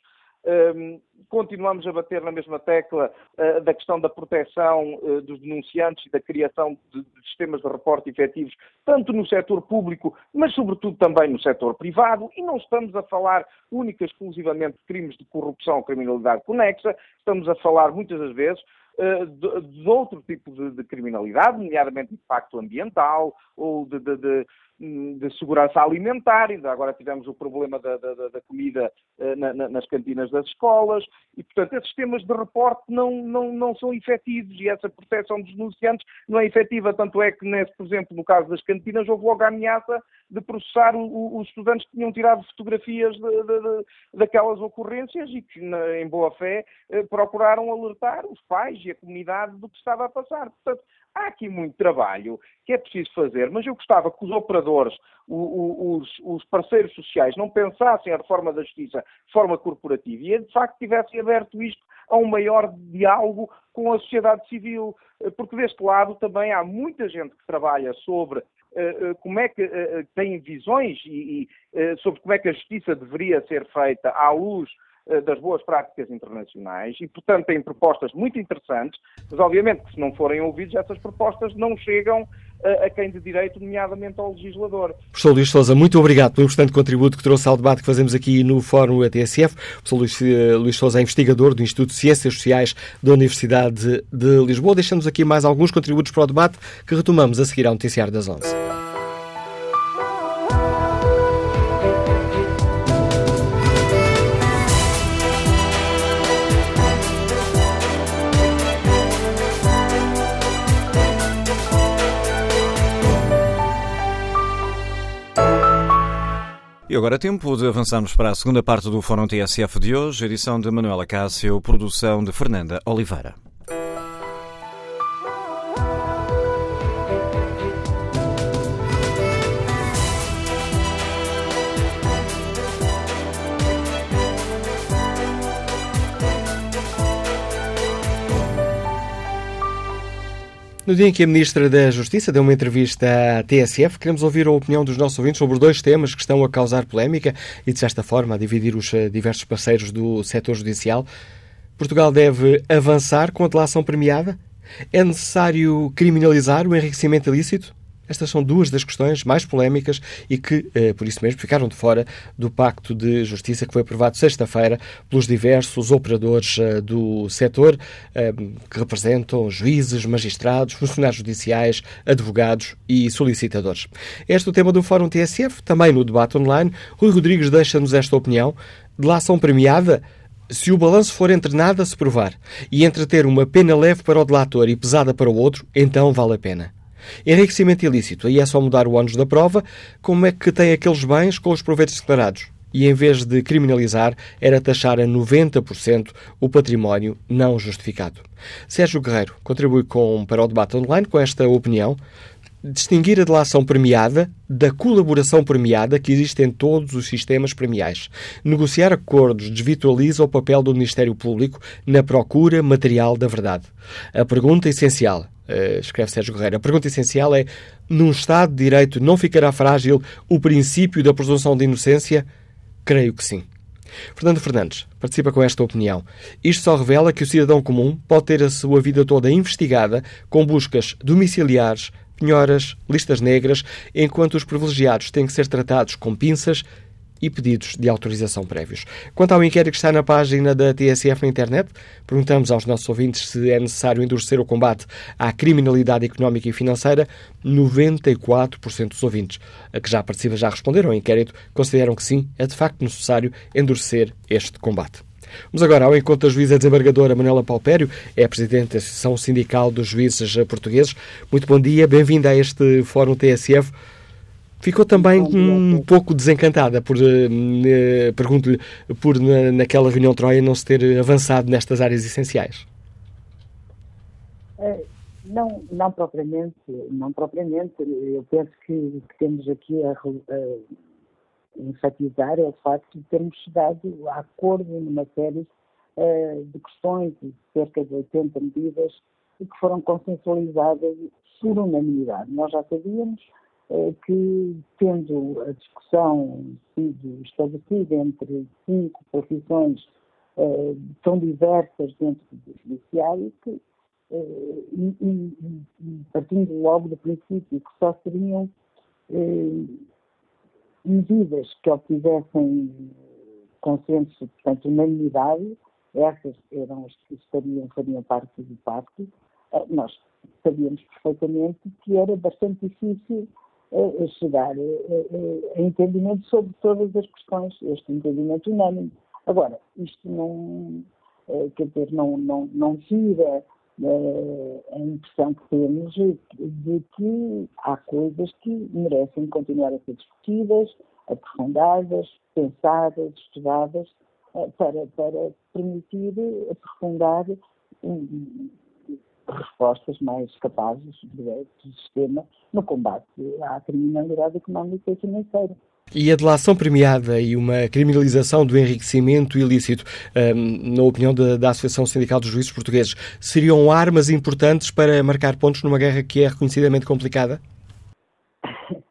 continuamos a bater na mesma tecla uh, da questão da proteção uh, dos denunciantes e da criação de, sistemas de reporte efetivos, tanto no setor público, mas sobretudo também no setor privado. E não estamos a falar única e exclusivamente de crimes de corrupção ou criminalidade conexa, estamos a falar muitas das vezes de, de, outro tipo de, de, criminalidade, nomeadamente impacto ambiental ou de, de segurança alimentar, ainda agora tivemos o problema da, da, da comida uh, na, nas cantinas das escolas, e portanto esses sistemas de reporte não, não, não são efetivos e essa proteção dos denunciantes não é efetiva, tanto é que, nesse, por exemplo, no caso das cantinas, houve logo a ameaça de processar o, o, os estudantes que tinham tirado fotografias de, de, de, daquelas ocorrências e que, na, em boa fé, uh, procuraram alertar os pais e a comunidade do que estava a passar. Portanto, há aqui muito trabalho que é preciso fazer, mas eu gostava que os operadores, os, os, parceiros sociais, não pensassem a reforma da justiça de forma corporativa e, de facto, tivessem aberto isto a um maior diálogo com a sociedade civil, porque deste lado também há muita gente que trabalha sobre uh, como é que tem visões e, sobre como é que a justiça deveria ser feita à luz eh, das boas práticas internacionais e, portanto, têm propostas muito interessantes, mas obviamente que se não forem ouvidos, essas propostas não chegam a, eh, a quem de direito, nomeadamente ao legislador. Professor Luís Souza, muito obrigado pelo importante contributo que trouxe ao debate que fazemos aqui no Fórum ATSF. O professor Luís, eh, Luís Souza é investigador do Instituto de Ciências Sociais da Universidade de Lisboa. Deixamos aqui mais alguns contributos para o debate que retomamos a seguir ao noticiário das 11. E agora é tempo de avançarmos para a segunda parte do Fórum TSF de hoje, edição de Manuela Cássio, produção de Fernanda Oliveira. No dia em que a Ministra da Justiça deu uma entrevista à TSF, queremos ouvir a opinião dos nossos ouvintes sobre dois temas que estão a causar polémica e, de certa forma, a dividir os eh, diversos parceiros do setor judicial. Portugal deve avançar com a delação premiada? É necessário criminalizar o enriquecimento ilícito? Estas são duas das questões mais polémicas e que, eh, por isso mesmo, ficaram de fora do Pacto de Justiça que foi aprovado sexta-feira pelos diversos operadores eh, do setor, eh, que representam juízes, magistrados, funcionários judiciais, advogados e solicitadores. Este é o tema do Fórum TSF, também no debate online. Rui Rodrigues deixa-nos esta opinião. De lá ação premiada, se o balanço for entre nada se provar e entre ter uma pena leve para o delator e pesada para o outro, então vale a pena. Enriquecimento ilícito, aí é só mudar o ônus da prova, como é que tem aqueles bens com os proveitos declarados? E em vez de criminalizar, era taxar a 90% o património não justificado. Sérgio Guerreiro contribui com, para o debate online com esta opinião. Distinguir a delação premiada da colaboração premiada que existe em todos os sistemas premiais. Negociar acordos desvirtualiza o papel do Ministério Público na procura material da verdade. A pergunta essencial uh, escreve Sérgio Guerreiro. A pergunta essencial é: num Estado de Direito não ficará frágil o princípio da presunção de inocência? Creio que sim. Fernando Fernandes participa com esta opinião. Isto só revela que o cidadão comum pode ter a sua vida toda investigada com buscas domiciliares, penhoras, listas negras, enquanto os privilegiados têm que ser tratados com pinças e pedidos de autorização prévios. Quanto ao inquérito que está na página da TSF na internet, perguntamos aos nossos ouvintes se é necessário endurecer o combate à criminalidade económica e financeira. 94% dos ouvintes que já participam já responderam ao inquérito consideram que sim, é de facto necessário endurecer este combate. Vamos agora ao encontro da juíza desembargadora Manuela Palpério, é Presidente da Associação Sindical dos Juízes Portugueses. Muito bom dia, bem-vinda a este Fórum TSF. Ficou também um pouco desencantada por, uh, pergunto-lhe, por na, naquela reunião Troia não se ter avançado nestas áreas essenciais. É, não, não propriamente, não propriamente. Eu penso que, que temos aqui a, a enfatizar é o facto de termos chegado a acordo numa série uh, de questões, de cerca de 80 medidas, que foram consensualizadas por unanimidade. Nós já sabíamos que, tendo a discussão sido estabelecida entre cinco profissões uh, tão diversas dentro do judiciário que, uh, e, partindo logo do princípio que só seriam medidas que obtivessem consenso, portanto, unanimidade, essas eram as que estariam, fariam parte do pacto, nós sabíamos perfeitamente que era bastante difícil uh, chegar a entendimento sobre todas as questões, este entendimento unânime. Agora, isto não, uh, quer dizer, não, não, não tira a impressão que temos de que há coisas que merecem continuar a ser discutidas, aprofundadas, pensadas, estudadas, para, para permitir aprofundar respostas mais capazes do sistema no combate à criminalidade económica e financeira. E a delação premiada e uma criminalização do enriquecimento ilícito, um, na opinião da, da, Associação Sindical dos Juízes Portugueses, seriam armas importantes para marcar pontos numa guerra que é reconhecidamente complicada? (laughs)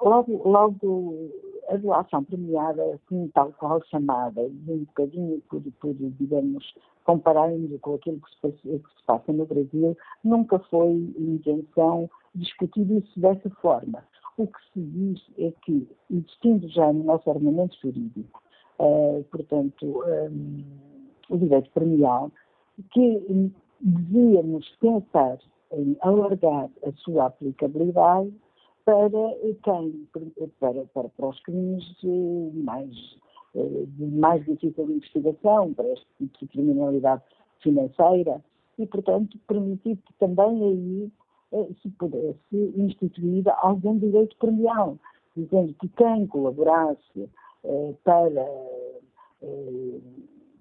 Logo, logo a delação premiada, assim, tal qual chamada, um bocadinho por, por digamos, comparando com aquilo que se, que se, passa no Brasil, nunca foi intenção discutir isso dessa forma. O que se diz é que, existindo já no nosso ordenamento jurídico, uh, portanto, um, o direito premial, que devíamos pensar em alargar a sua aplicabilidade para quem, para, para, para os crimes eh, mais de mais difícil investigação para este tipo de criminalidade financeira e, portanto, permitir que também aí eh, se pudesse instituir algum direito premial, dizendo que quem colaborasse eh, para eh,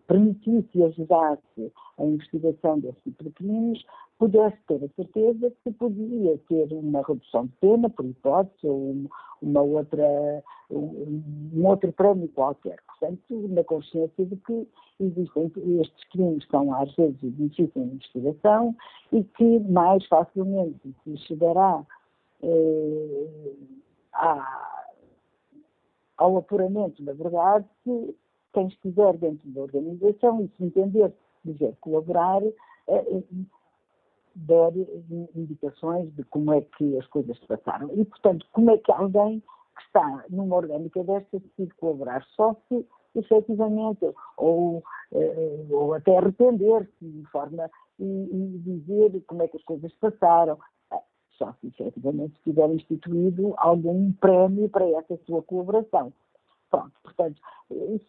permitisse e ajudasse a investigação desse tipo de crimes pudesse ter a certeza que podia ter uma redução de pena, por hipótese, ou uma outra, um outro prémio qualquer. Portanto, na consciência de que existem estes crimes são às vezes difíceis de investigação e que mais facilmente se chegará eh, ao apuramento da verdade se quem estiver dentro da organização e se entender dizer colaborar eh, der indicações de como é que as coisas se passaram. E, portanto, como é que alguém que está numa orgânica desta decide colaborar só se efetivamente, ou, eh, ou até arrepender-se de forma e, e, dizer como é que as coisas passaram, ah, só se efetivamente tiver instituído algum prémio para essa sua colaboração. Pronto, portanto,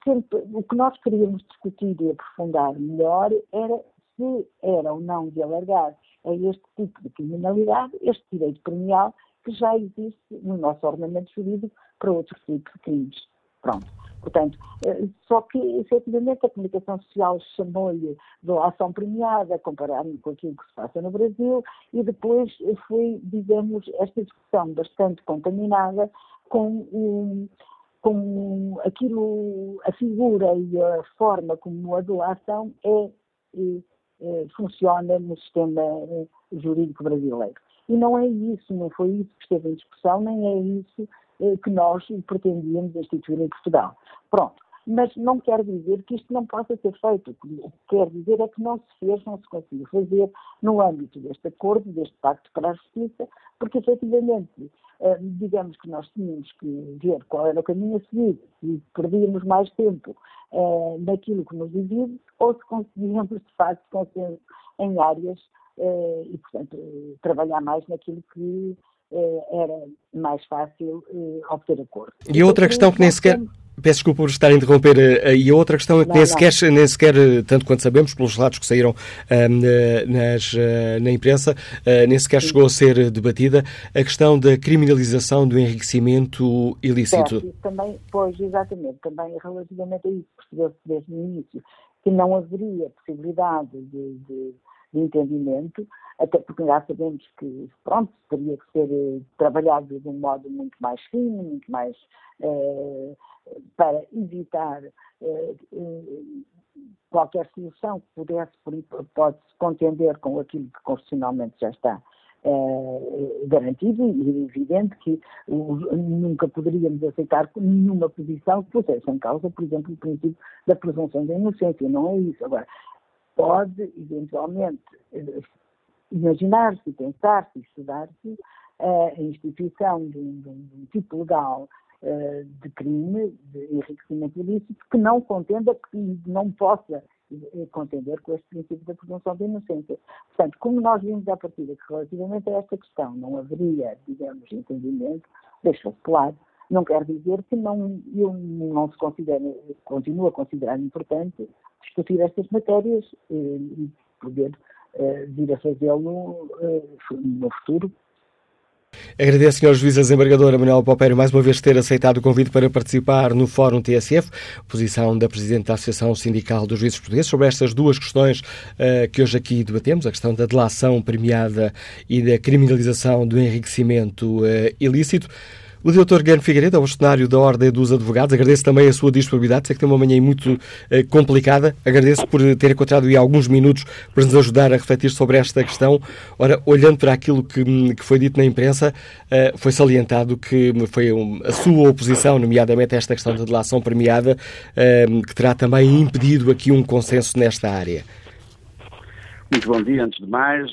sempre, o que nós queríamos discutir e aprofundar melhor era se era ou não de alargar a este tipo de criminalidade este direito criminal que já existe no nosso ordenamento jurídico para outros tipos de crimes. Pronto. Portanto, eh, só que, efetivamente, a comunicação social chamou-lhe de ação premiada, comparando com aquilo que se passa no Brasil, e depois foi, digamos, esta discussão bastante contaminada com, um, com aquilo, a figura e a forma como a doação é, é funciona no sistema eh, jurídico brasileiro. E não é isso, não foi isso que esteve em discussão, nem é isso eh, que nós pretendíamos instituir em Portugal. Pronto. Mas não quer dizer que isto não possa ser feito. O que quer dizer é que não se fez, não se conseguiu fazer no âmbito deste acordo, deste Pacto para a Justiça, porque efetivamente, digamos que nós tínhamos que ver qual era o caminho a seguir e perdíamos mais tempo eh, naquilo que nos divide ou se conseguíamos, de facto, consenso em áreas eh, e, portanto, trabalhar mais naquilo que eh, era mais fácil obter acordo. E outra questão que nem sequer. Peço desculpa por estar a interromper. E a outra questão é que não, nem, sequer, nem sequer, tanto quanto sabemos, pelos relatos que saíram nas, na imprensa, nem sequer Sim. chegou a ser debatida a questão da criminalização do enriquecimento ilícito. Certo, também, pois, exatamente, também relativamente a isso, percebeu-se desde o início que não haveria possibilidade de, de, de, entendimento, até porque já sabemos que, pronto, teria que ser eh, trabalhado de um modo muito mais fino, muito mais eh, para evitar eh, eh, qualquer solução que pudesse, por hipótese, contender com aquilo que constitucionalmente já está é garantido e é evidente que nunca poderíamos aceitar nenhuma posição que pusesse em causa, por exemplo, o princípio da presunção da inocência. Não é isso. Agora, pode, eventualmente, eh, imaginar-se, pensar-se, estudar-se a instituição de um, de um tipo legal uh, de crime, de enriquecimento ilícito, que não contenda, que não possa eh, contender com este princípio da presunção de inocência. Portanto, como nós vimos à partida que relativamente a esta questão não haveria, digamos, entendimento, deixou-se claro, não quer dizer que não, eu não se considero, continuo a considerar importante discutir estas matérias e, e poder vir a fazê-lo no futuro Agradeço, Sr. Juiz Desembargador Manuel Popério, mais uma vez ter aceitado o convite para participar no Fórum TSF, posição da Presidente da Associação Sindical dos Juízes Portugueses, sobre estas duas questões uh, que hoje aqui debatemos, a questão da delação premiada e da criminalização do enriquecimento uh, ilícito. O Dr. Guilherme Figueiredo é o cenário da Ordem dos Advogados. Agradeço também a sua disponibilidade. Sei que tem uma manhã muito eh, complicada. Agradeço por ter encontrado aí alguns minutos para nos ajudar a refletir sobre esta questão. Ora, olhando para aquilo que, que foi dito na imprensa, eh, foi salientado que foi um, a sua oposição, nomeadamente esta questão da delação premiada, eh, que terá também impedido aqui um consenso nesta área. Muito bom dia, antes de mais,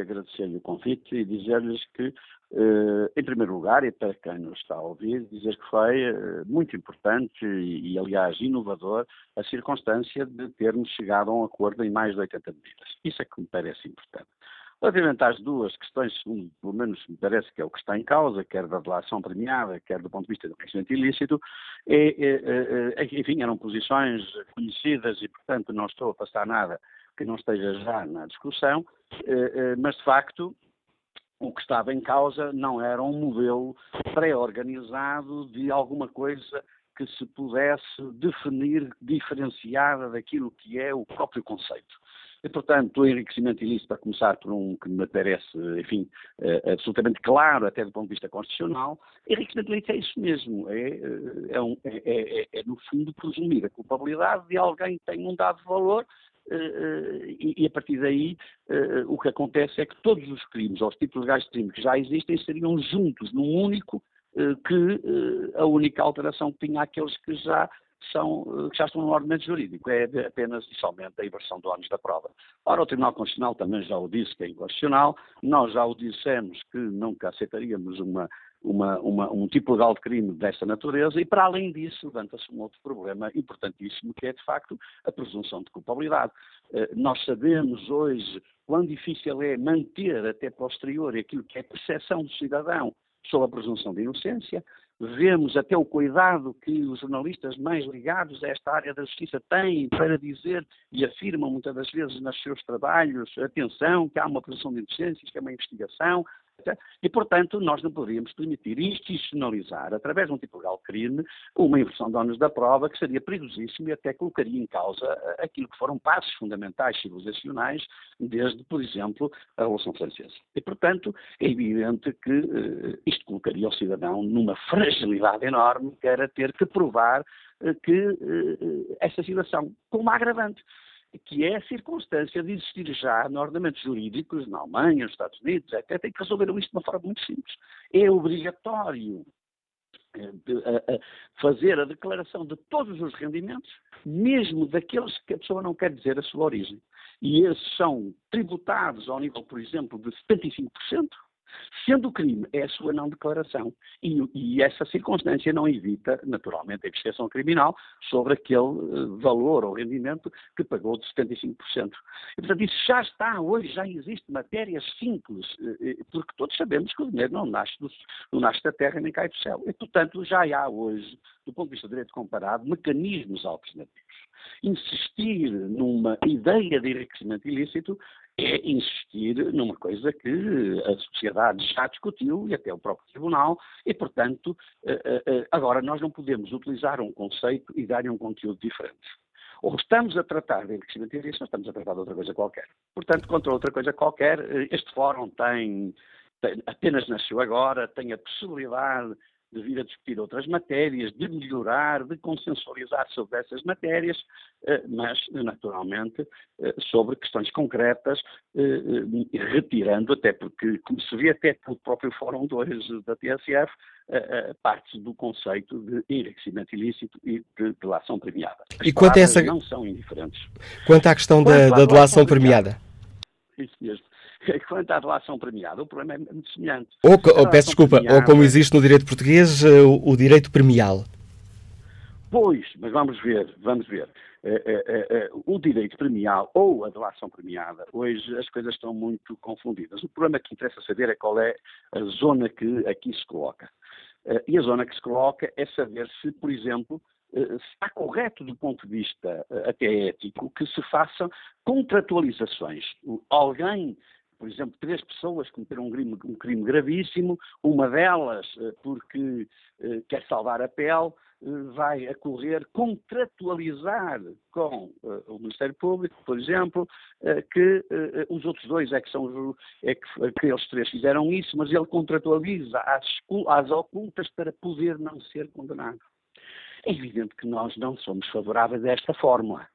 agradecer-lhe o convite e dizer-lhes que Uh, em primeiro lugar, e para quem nos está a ouvir, dizer que foi uh, muito importante e, e, aliás, inovador a circunstância de termos chegado a um acordo em mais de 80 medidas. Isso é que me parece importante. Relativamente às duas questões, segundo, pelo menos me parece que é o que está em causa, quer da delação premiada, quer do ponto de vista do crescimento ilícito, é, é, é, enfim, eram posições conhecidas e, portanto, não estou a passar nada que não esteja já na discussão, eh, mas de facto o que estava em causa não era um modelo pré-organizado de alguma coisa que se pudesse definir diferenciada daquilo que é o próprio conceito. E, portanto, o enriquecimento ilícito, para começar por um que me parece, enfim, eh, absolutamente claro, até do ponto de vista constitucional, enriquecimento ilícito é isso mesmo. É, eh, é, um, é, é, é, no fundo, presumir a culpabilidade de alguém que tem um dado valor e, a partir daí eh, o que acontece é que todos os crimes, ou os tipos legais de crime que já existem, seriam juntos num único, eh, que a única alteração que tinha aqueles que já são, que já estão no ordenamento jurídico, é apenas e somente a inversão do ônus da prova. Ora, o Tribunal Constitucional também já o disse que é inconstitucional, nós já o dissemos que nunca aceitaríamos uma uma, uma, um tipo legal de crime desta natureza e, para além disso, levanta-se um outro problema importantíssimo, que é, de facto, a presunção de culpabilidade. Uh, nós sabemos hoje quão difícil é manter até posterior aquilo que é a percepção do cidadão sobre a presunção de inocência. Vemos até o cuidado que os jornalistas mais ligados a esta área da justiça têm para dizer e afirmam muitas das vezes nos seus trabalhos, atenção, que há uma presunção de inocência, que é uma investigação, e, portanto, nós não poderíamos permitir institucionalizar, através de um tipo de crime, uma inversão de ônus da prova que seria perigosíssimo e até colocaria em causa eh, aquilo que foram passos fundamentais civilizacionais, desde, por exemplo, a Revolução Francesa. E, portanto, é evidente que uh, isto colocaria o cidadão numa fragilidade enorme, que era ter que provar uh, que esta situação, com uma agravante que é a circunstância de existir já no ordenamento jurídicos, na Alemanha, nos Estados Unidos, etc., tem que resolveram isto de uma forma muito simples. É obrigatório eh, fazer a declaração de todos os rendimentos, mesmo daqueles que a pessoa não quer dizer a sua origem. E esses são tributados ao nível, por exemplo, de 75%, Sendo o crime é a sua não declaração. E, e, essa circunstância não evita, naturalmente, a investigação criminal sobre aquele uh, valor ou rendimento que pagou de 75%. E, portanto, isso já está hoje, já existe matérias simples, uh, porque todos sabemos que o dinheiro não nasce, do, não nasce da terra nem cai do céu. E, portanto, já há hoje, do ponto de vista do direito comparado, mecanismos alternativos. Insistir numa ideia de enriquecimento ilícito é insistir numa coisa que a sociedade já discutiu e até o próprio Tribunal, e, portanto, eh, eh, eh, agora nós não podemos utilizar um conceito e dar-lhe um conteúdo diferente. Ou estamos a tratar de enriquecimento ilícito ou estamos a tratar de outra coisa qualquer. Portanto, contra outra coisa qualquer, este fórum tem, tem apenas nasceu agora, tem a possibilidade de vir a discutir outras matérias, de melhorar, de consensualizar sobre essas matérias, eh, mas, naturalmente, eh, sobre questões concretas, eh, retirando, até porque, como se vê até pelo próprio Fórum 2 da TSF, parte do conceito de enriquecimento ilícito e de delação premiada. As e quanto a essa... não são indiferentes. Quanto à questão quanto da, da delação premiada? Isso mesmo. (laughs) Quanto à delação premiada, o problema é muito semelhante. Ou, ou peço desculpa, premiada, ou como existe no direito português, eh, o, o, direito premial. Pois, mas vamos ver, vamos ver. Uh, uh, uh, o direito premial ou a delação premiada, hoje as coisas estão muito confundidas. O problema que interessa saber é qual é a zona que aqui se coloca. e a zona que se coloca é saber se, por exemplo, está correto do ponto de vista até ético que se façam contratualizações. Alguém por exemplo, três pessoas cometeram um crime, um crime gravíssimo, uma delas, eh, porque eh, quer salvar a pele, eh, vai a correr contratualizar com o Ministério Público, por exemplo, que os outros dois é que são é que, que eles três fizeram isso, mas ele contratualiza às, às ocultas para poder não ser condenado. É evidente que nós não somos favoráveis a esta fórmula.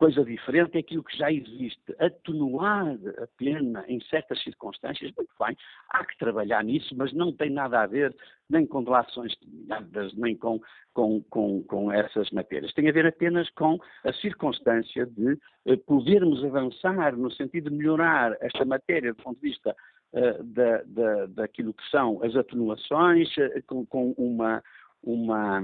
Coisa diferente é aquilo que já existe. Atenuar a pena em certas circunstâncias, muito bem, há que trabalhar nisso, mas não tem nada a ver nem com delações terminadas, nem com, com, com, com, essas matérias. Tem a ver apenas com a circunstância de eh, podermos avançar no sentido de melhorar esta matéria do ponto de vista uh, da, da, daquilo que são as atenuações, uh, com, com uma, uma,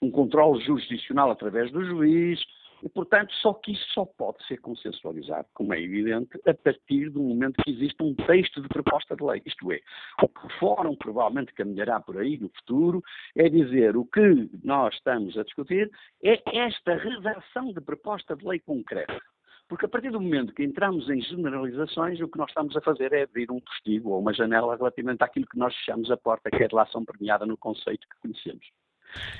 um controle jurisdicional através do juiz, e, portanto, só que isso só pode ser consensualizado, como é evidente, a partir do momento que existe um texto de proposta de lei. Isto é, o que o Fórum provavelmente caminhará por aí no futuro é dizer o que nós estamos a discutir é esta redação de proposta de lei concreta. Porque a partir do momento que entramos em generalizações, o que nós estamos a fazer é abrir um postigo ou uma janela relativamente àquilo que nós fechamos a porta, que é a relação premiada no conceito que conhecemos.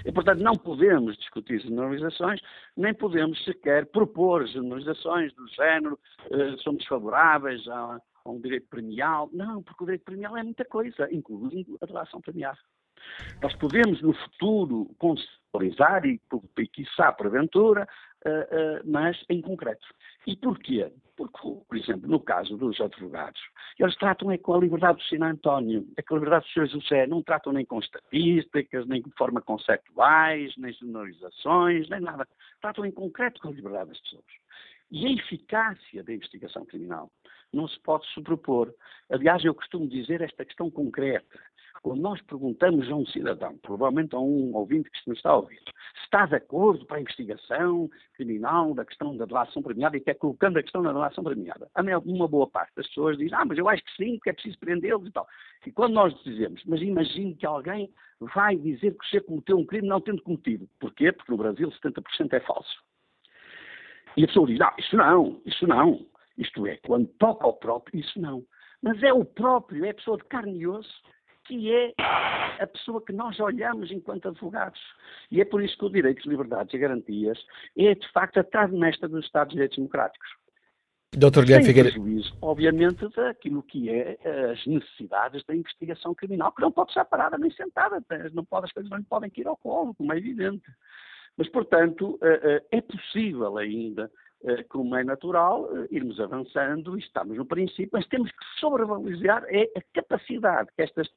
E, portanto, não podemos discutir generalizações, nem podemos sequer propor generalizações do género uh, somos favoráveis a, a, um direito premial. Não, porque o direito premial é muita coisa, incluindo a relação premiada. Nós podemos, no futuro, conceptualizar e, e quiçá, porventura, uh, uh, mas em concreto. E porquê? Porque, por exemplo, no caso dos advogados, eles tratam é com a liberdade do Sr. António, é com a liberdade do Sr. José, não tratam nem com estatísticas, nem de forma conceptuais, nem generalizações, nem nada. Tratam em concreto com a liberdade das pessoas. E a eficácia da investigação criminal não se pode sobrepor. Aliás, eu costumo dizer esta questão concreta. Quando nós perguntamos a um cidadão, provavelmente a um ouvinte que nos está a ouvir, se está de acordo para a investigação criminal da questão da delação premiada e que é colocando a questão da delação premiada, uma boa parte das pessoas diz, ah, mas eu acho que sim, porque é preciso prendê-los e tal. E quando nós dizemos, mas imagine que alguém vai dizer que você cometeu um crime não tendo cometido. Porquê? Porque no Brasil 70% é falso. E a pessoa diz, não, isso não, isso não. Isto é, quando toca ao próprio, isso não. Mas é o próprio, é a pessoa de carne e osso que é a pessoa que nós olhamos enquanto advogados. E é por isso que o direito, liberdades e garantias é, de facto, a trave mestra dos Estados de Direitos Democráticos. Dr. Guilherme Figueiredo. prejuízo, obviamente, daquilo que é as necessidades da investigação criminal, que não pode estar parada nem sentada, não pode, as coisas não podem ir ao colo, como é evidente. Mas, portanto, eh, eh, é possível ainda eh, como é natural, eh, irmos avançando e estamos no princípio, mas temos que sobrevalorizar é a capacidade que estas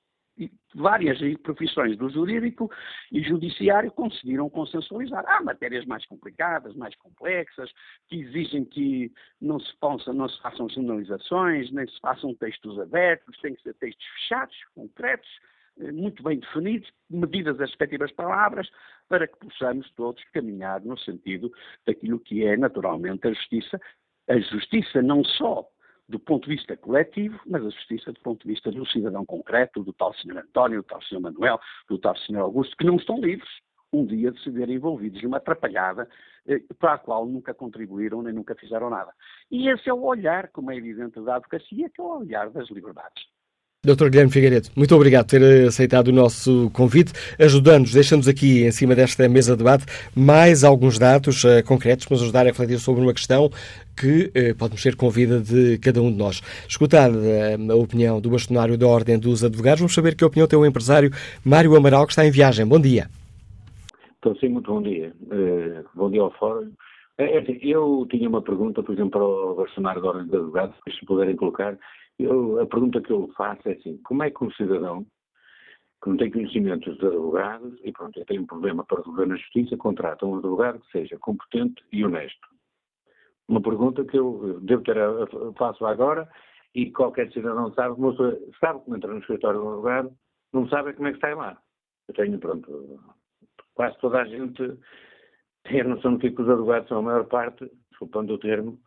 várias profissões do jurídico e judiciário conseguiram consensualizar. Há matérias mais complicadas, mais complexas, que exigem que não se, possa, não se façam nem se façam textos abertos, têm que ser textos fechados, concretos, eh, muito bem definidos, medidas as respectivas palavras, para que possamos todos caminhar no sentido daquilo que é naturalmente a justiça. A justiça não só do ponto de vista coletivo, mas a justiça do ponto de vista do cidadão concreto, do tal Sr. António, do tal Sr. Manuel, do tal Sr. Augusto, que não estão livres um dia de se verem envolvidos numa atrapalhada eh, para a qual nunca contribuíram nem nunca fizeram nada. E esse é o olhar, como é evidente, da advocacia, que é o olhar das liberdades. Dr. Guilherme Figueiredo, muito obrigado por ter aceitado o nosso convite, ajudando-nos, deixando-nos aqui em cima desta mesa de debate mais alguns dados uh, concretos para nos ajudar a refletir sobre uma questão que uh, pode mexer com a vida de cada um de nós. Escutar uh, a opinião do bastonário da Ordem dos Advogados, vamos saber que opinião tem o empresário Mário Amaral, que está em viagem. Bom dia. Então, sim, muito bom dia. bom dia ao Fórum. Assim, eu tinha uma pergunta, por exemplo, para o bastonário da Ordem dos Advogados, se puderem colocar, eu, a pergunta que eu faço é assim: como é que um cidadão que não tem conhecimentos de advogados e pronto, tem um problema para resolver na justiça, contrata um advogado que seja competente e honesto? Uma pergunta que eu devo ter, faço agora e qualquer cidadão sabe, sabe como entra no escritório do advogado, não sabe como é que está lá. Eu tenho, pronto, quase toda a gente tem a noção de que os advogados são a maior parte, desculpando o termo,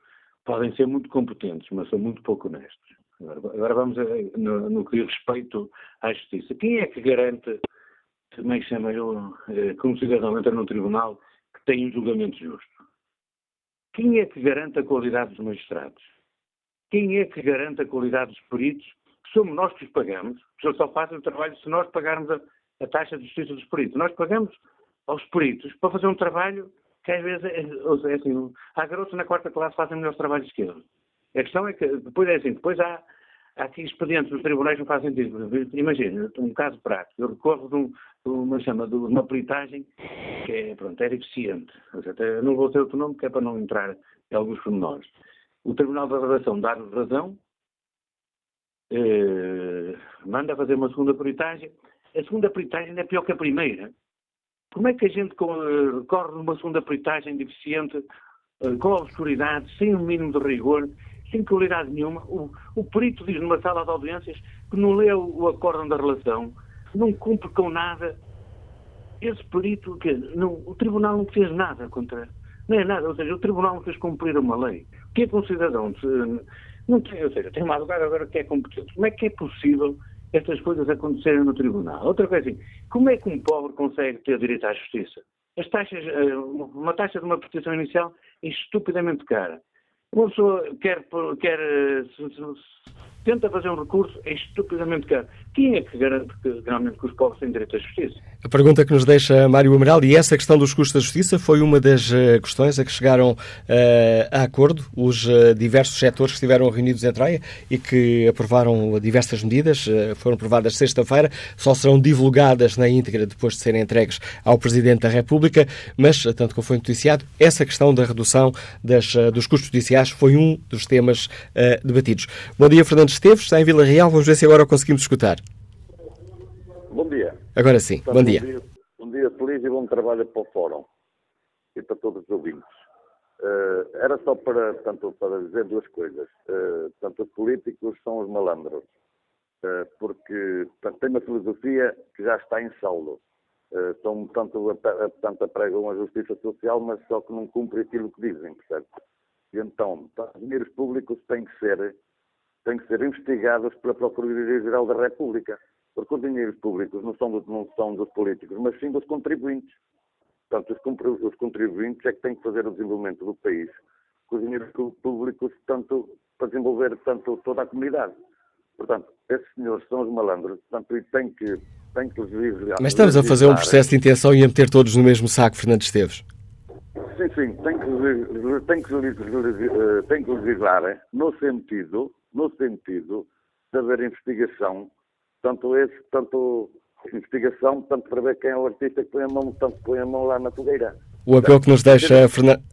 podem ser muito competentes, mas são muito pouco honestos. Agora vamos a, no, no, que diz respeito à justiça. Quem é que garante, é que chama eu, eh, que um cidadão entra num tribunal que tem um julgamento justo? Quem é que garante a qualidade dos magistrados? Quem é que garante a qualidade dos peritos? Que somos nós que os pagamos, eles só fazem o trabalho se nós pagarmos a, a taxa de justiça dos peritos. Nós pagamos aos peritos para fazer um trabalho que às vezes é, é assim, há garotos na quarta classe que fazem melhores trabalhos que eles. A questão é que depois é assim, depois há, há aqui expedientes nos tribunais não fazem sentido. Imagina, um caso prático, eu recorro de, um, de uma, chama, de uma peritagem que é, pronto, era eficiente. Até não vou ter outro nome que é para não entrar em alguns pormenores. O Tribunal da Redação dá-nos razão, eh, manda fazer uma segunda peritagem. A segunda peritagem é pior que a primeira. Como é que a gente recorre numa segunda peritagem deficiente, eh, com obscuridade, sem um mínimo de rigor, sem qualidade nenhuma. O, o perito diz numa sala de audiências que não leu o acórdão da relação, não cumpre com nada. Esse perito, que não, o tribunal não fez nada contra. Não é nada, ou seja, o tribunal não fez cumprir uma lei. O que é que um cidadão não tem, ou seja, tem uma advogada agora que é competente. Como é que é possível estas coisas acontecerem no tribunal? Outra coisa assim, como é que um pobre consegue ter direito à justiça? As taxas, eh, uma taxa de uma prestação inicial é estupidamente cara. Uma pessoa quer, quer se, se, tenta fazer um recurso, é estupidamente caro. Quem é que garante que realmente que os pobres têm direito à justiça? A pergunta que nos deixa Mário Amaral, e essa questão dos custos da justiça foi uma das uh, questões a que chegaram uh, a acordo os uh, diversos setores que estiveram reunidos em Troia e que aprovaram diversas medidas, foram aprovadas sexta-feira, só serão divulgadas na íntegra depois de serem entregues ao Presidente da República, mas, tanto como foi noticiado, essa questão da redução das, dos custos judiciais foi um dos temas debatidos. Bom dia, Fernando Esteves, está em Vila Real, vamos ver se agora o conseguimos escutar. Bom dia. Agora sim, então, bom, dia. bom dia. Bom dia, feliz e bom trabalho para o Fórum e para todos os ouvintes. Uh, era só para, tanto, para dizer duas coisas. Uh, tanto os políticos são os malandros, uh, porque tanto, tem uma filosofia que já está em saldo. Uh, são, tanto, apregam a justiça social, mas só que não cumprem aquilo que dizem, percebe? E então, os dinheiros públicos têm que ser têm que ser investigados pela Procuradoria-Geral da República, porque os dinheiros públicos não são, dos, não são dos políticos, mas sim dos contribuintes. Portanto, os, contribuintes é que têm que fazer o desenvolvimento do país com os dinheiros públicos tanto, para desenvolver tanto toda a comunidade. Portanto, esses senhores são os malandros, portanto, e têm que, têm que legislar. Mas estamos a fazer um processo de intenção e a meter todos no mesmo saco, Fernando Esteves. Sim, sim, tem que, tem que, eh, tem que legislar no sentido no sentido de haver investigação, tanto esse, tanto investigação, tanto para ver quem é o artista que põe a mão, tanto põe a mão lá na fogueira. O apelo que nos deixa,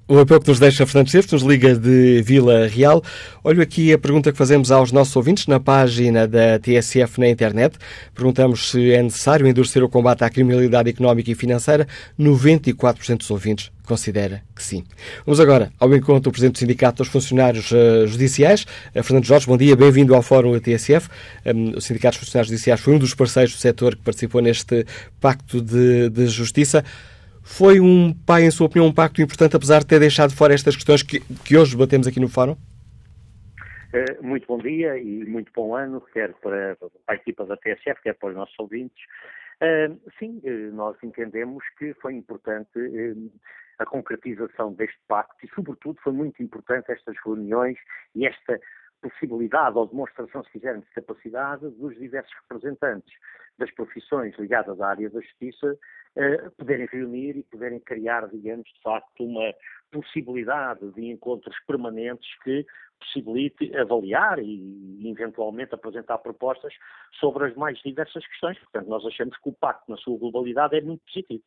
o apelo que nos deixa Fernando Esteves, nos liga de Vila Real. Olho aqui a pergunta que fazemos aos nossos ouvintes na página da TSF na internet. Perguntamos se é necessário endurecer o combate à criminalidade económica e financeira. 94% dos ouvintes considera que sim. Vamos agora ao encontro do Presidente do Sindicato dos Funcionários uh, Judiciais, uh, Fernando Jorge. Bom dia, bem-vindo ao Fórum da TSF. Um, o Sindicato dos Funcionários Judiciais foi um dos parceiros do setor que participou neste Pacto de, de Justiça. Foi um, pai, em sua opinião, um pacto importante, apesar de ter deixado fora estas questões que, que hoje debatemos aqui no Fórum? Eh, muito bom dia e muito bom ano, quer para, a equipa da TSF, quer para os nossos ouvintes. Uh, sim, uh, nós entendemos que foi importante a concretização deste pacto e, sobretudo, foi muito importante estas reuniões e esta possibilidade ou demonstração, se quiserem, de capacidade dos diversos representantes das profissões ligadas à área da justiça eh, poderem reunir e poderem criar, digamos, de facto, uma possibilidade de encontros permanentes que possibilite avaliar e, eventualmente, apresentar propostas sobre as mais diversas questões. Portanto, nós achamos que o pacto, na sua globalidade, é muito positivo.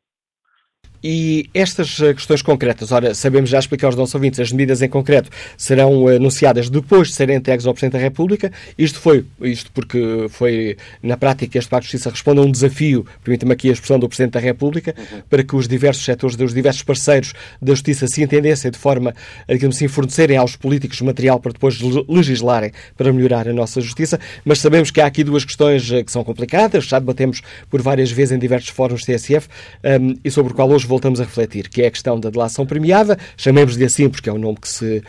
E estas eh, questões concretas, ora, sabemos já explicar aos nossos ouvintes, as medidas em concreto serão eh, anunciadas depois de serem entregues ao Presidente da República. Isto foi, isto porque foi, na prática, este Pacto de Justiça responde a um desafio, permita-me aqui a expressão do Presidente da República, uhum. para que os diversos setores, os diversos parceiros da Justiça se entendessem de forma a, digamos assim, fornecerem aos políticos material para depois legislarem para melhorar a nossa Justiça. Mas sabemos que há aqui duas questões eh, que são complicadas, já debatemos por várias vezes em diversos fóruns TSF um, e sobre o qual hoje voltamos a refletir, que é a questão da delação premiada, chamemos-lhe assim porque é o nome que se,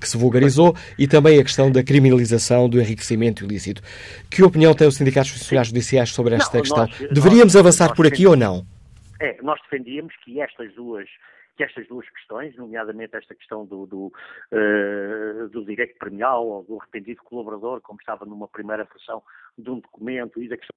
que se vulgarizou, e também a questão da criminalização do enriquecimento ilícito. Que opinião tem os sindicatos funcionários judiciais sobre esta não, questão? Nós, Deveríamos nós, avançar nós por aqui ou não? É, nós defendíamos que estas duas que estas duas questões, nomeadamente esta questão do, do, uh, do direito premial ou do arrependido colaborador, como estava numa primeira versão de um documento, e da questão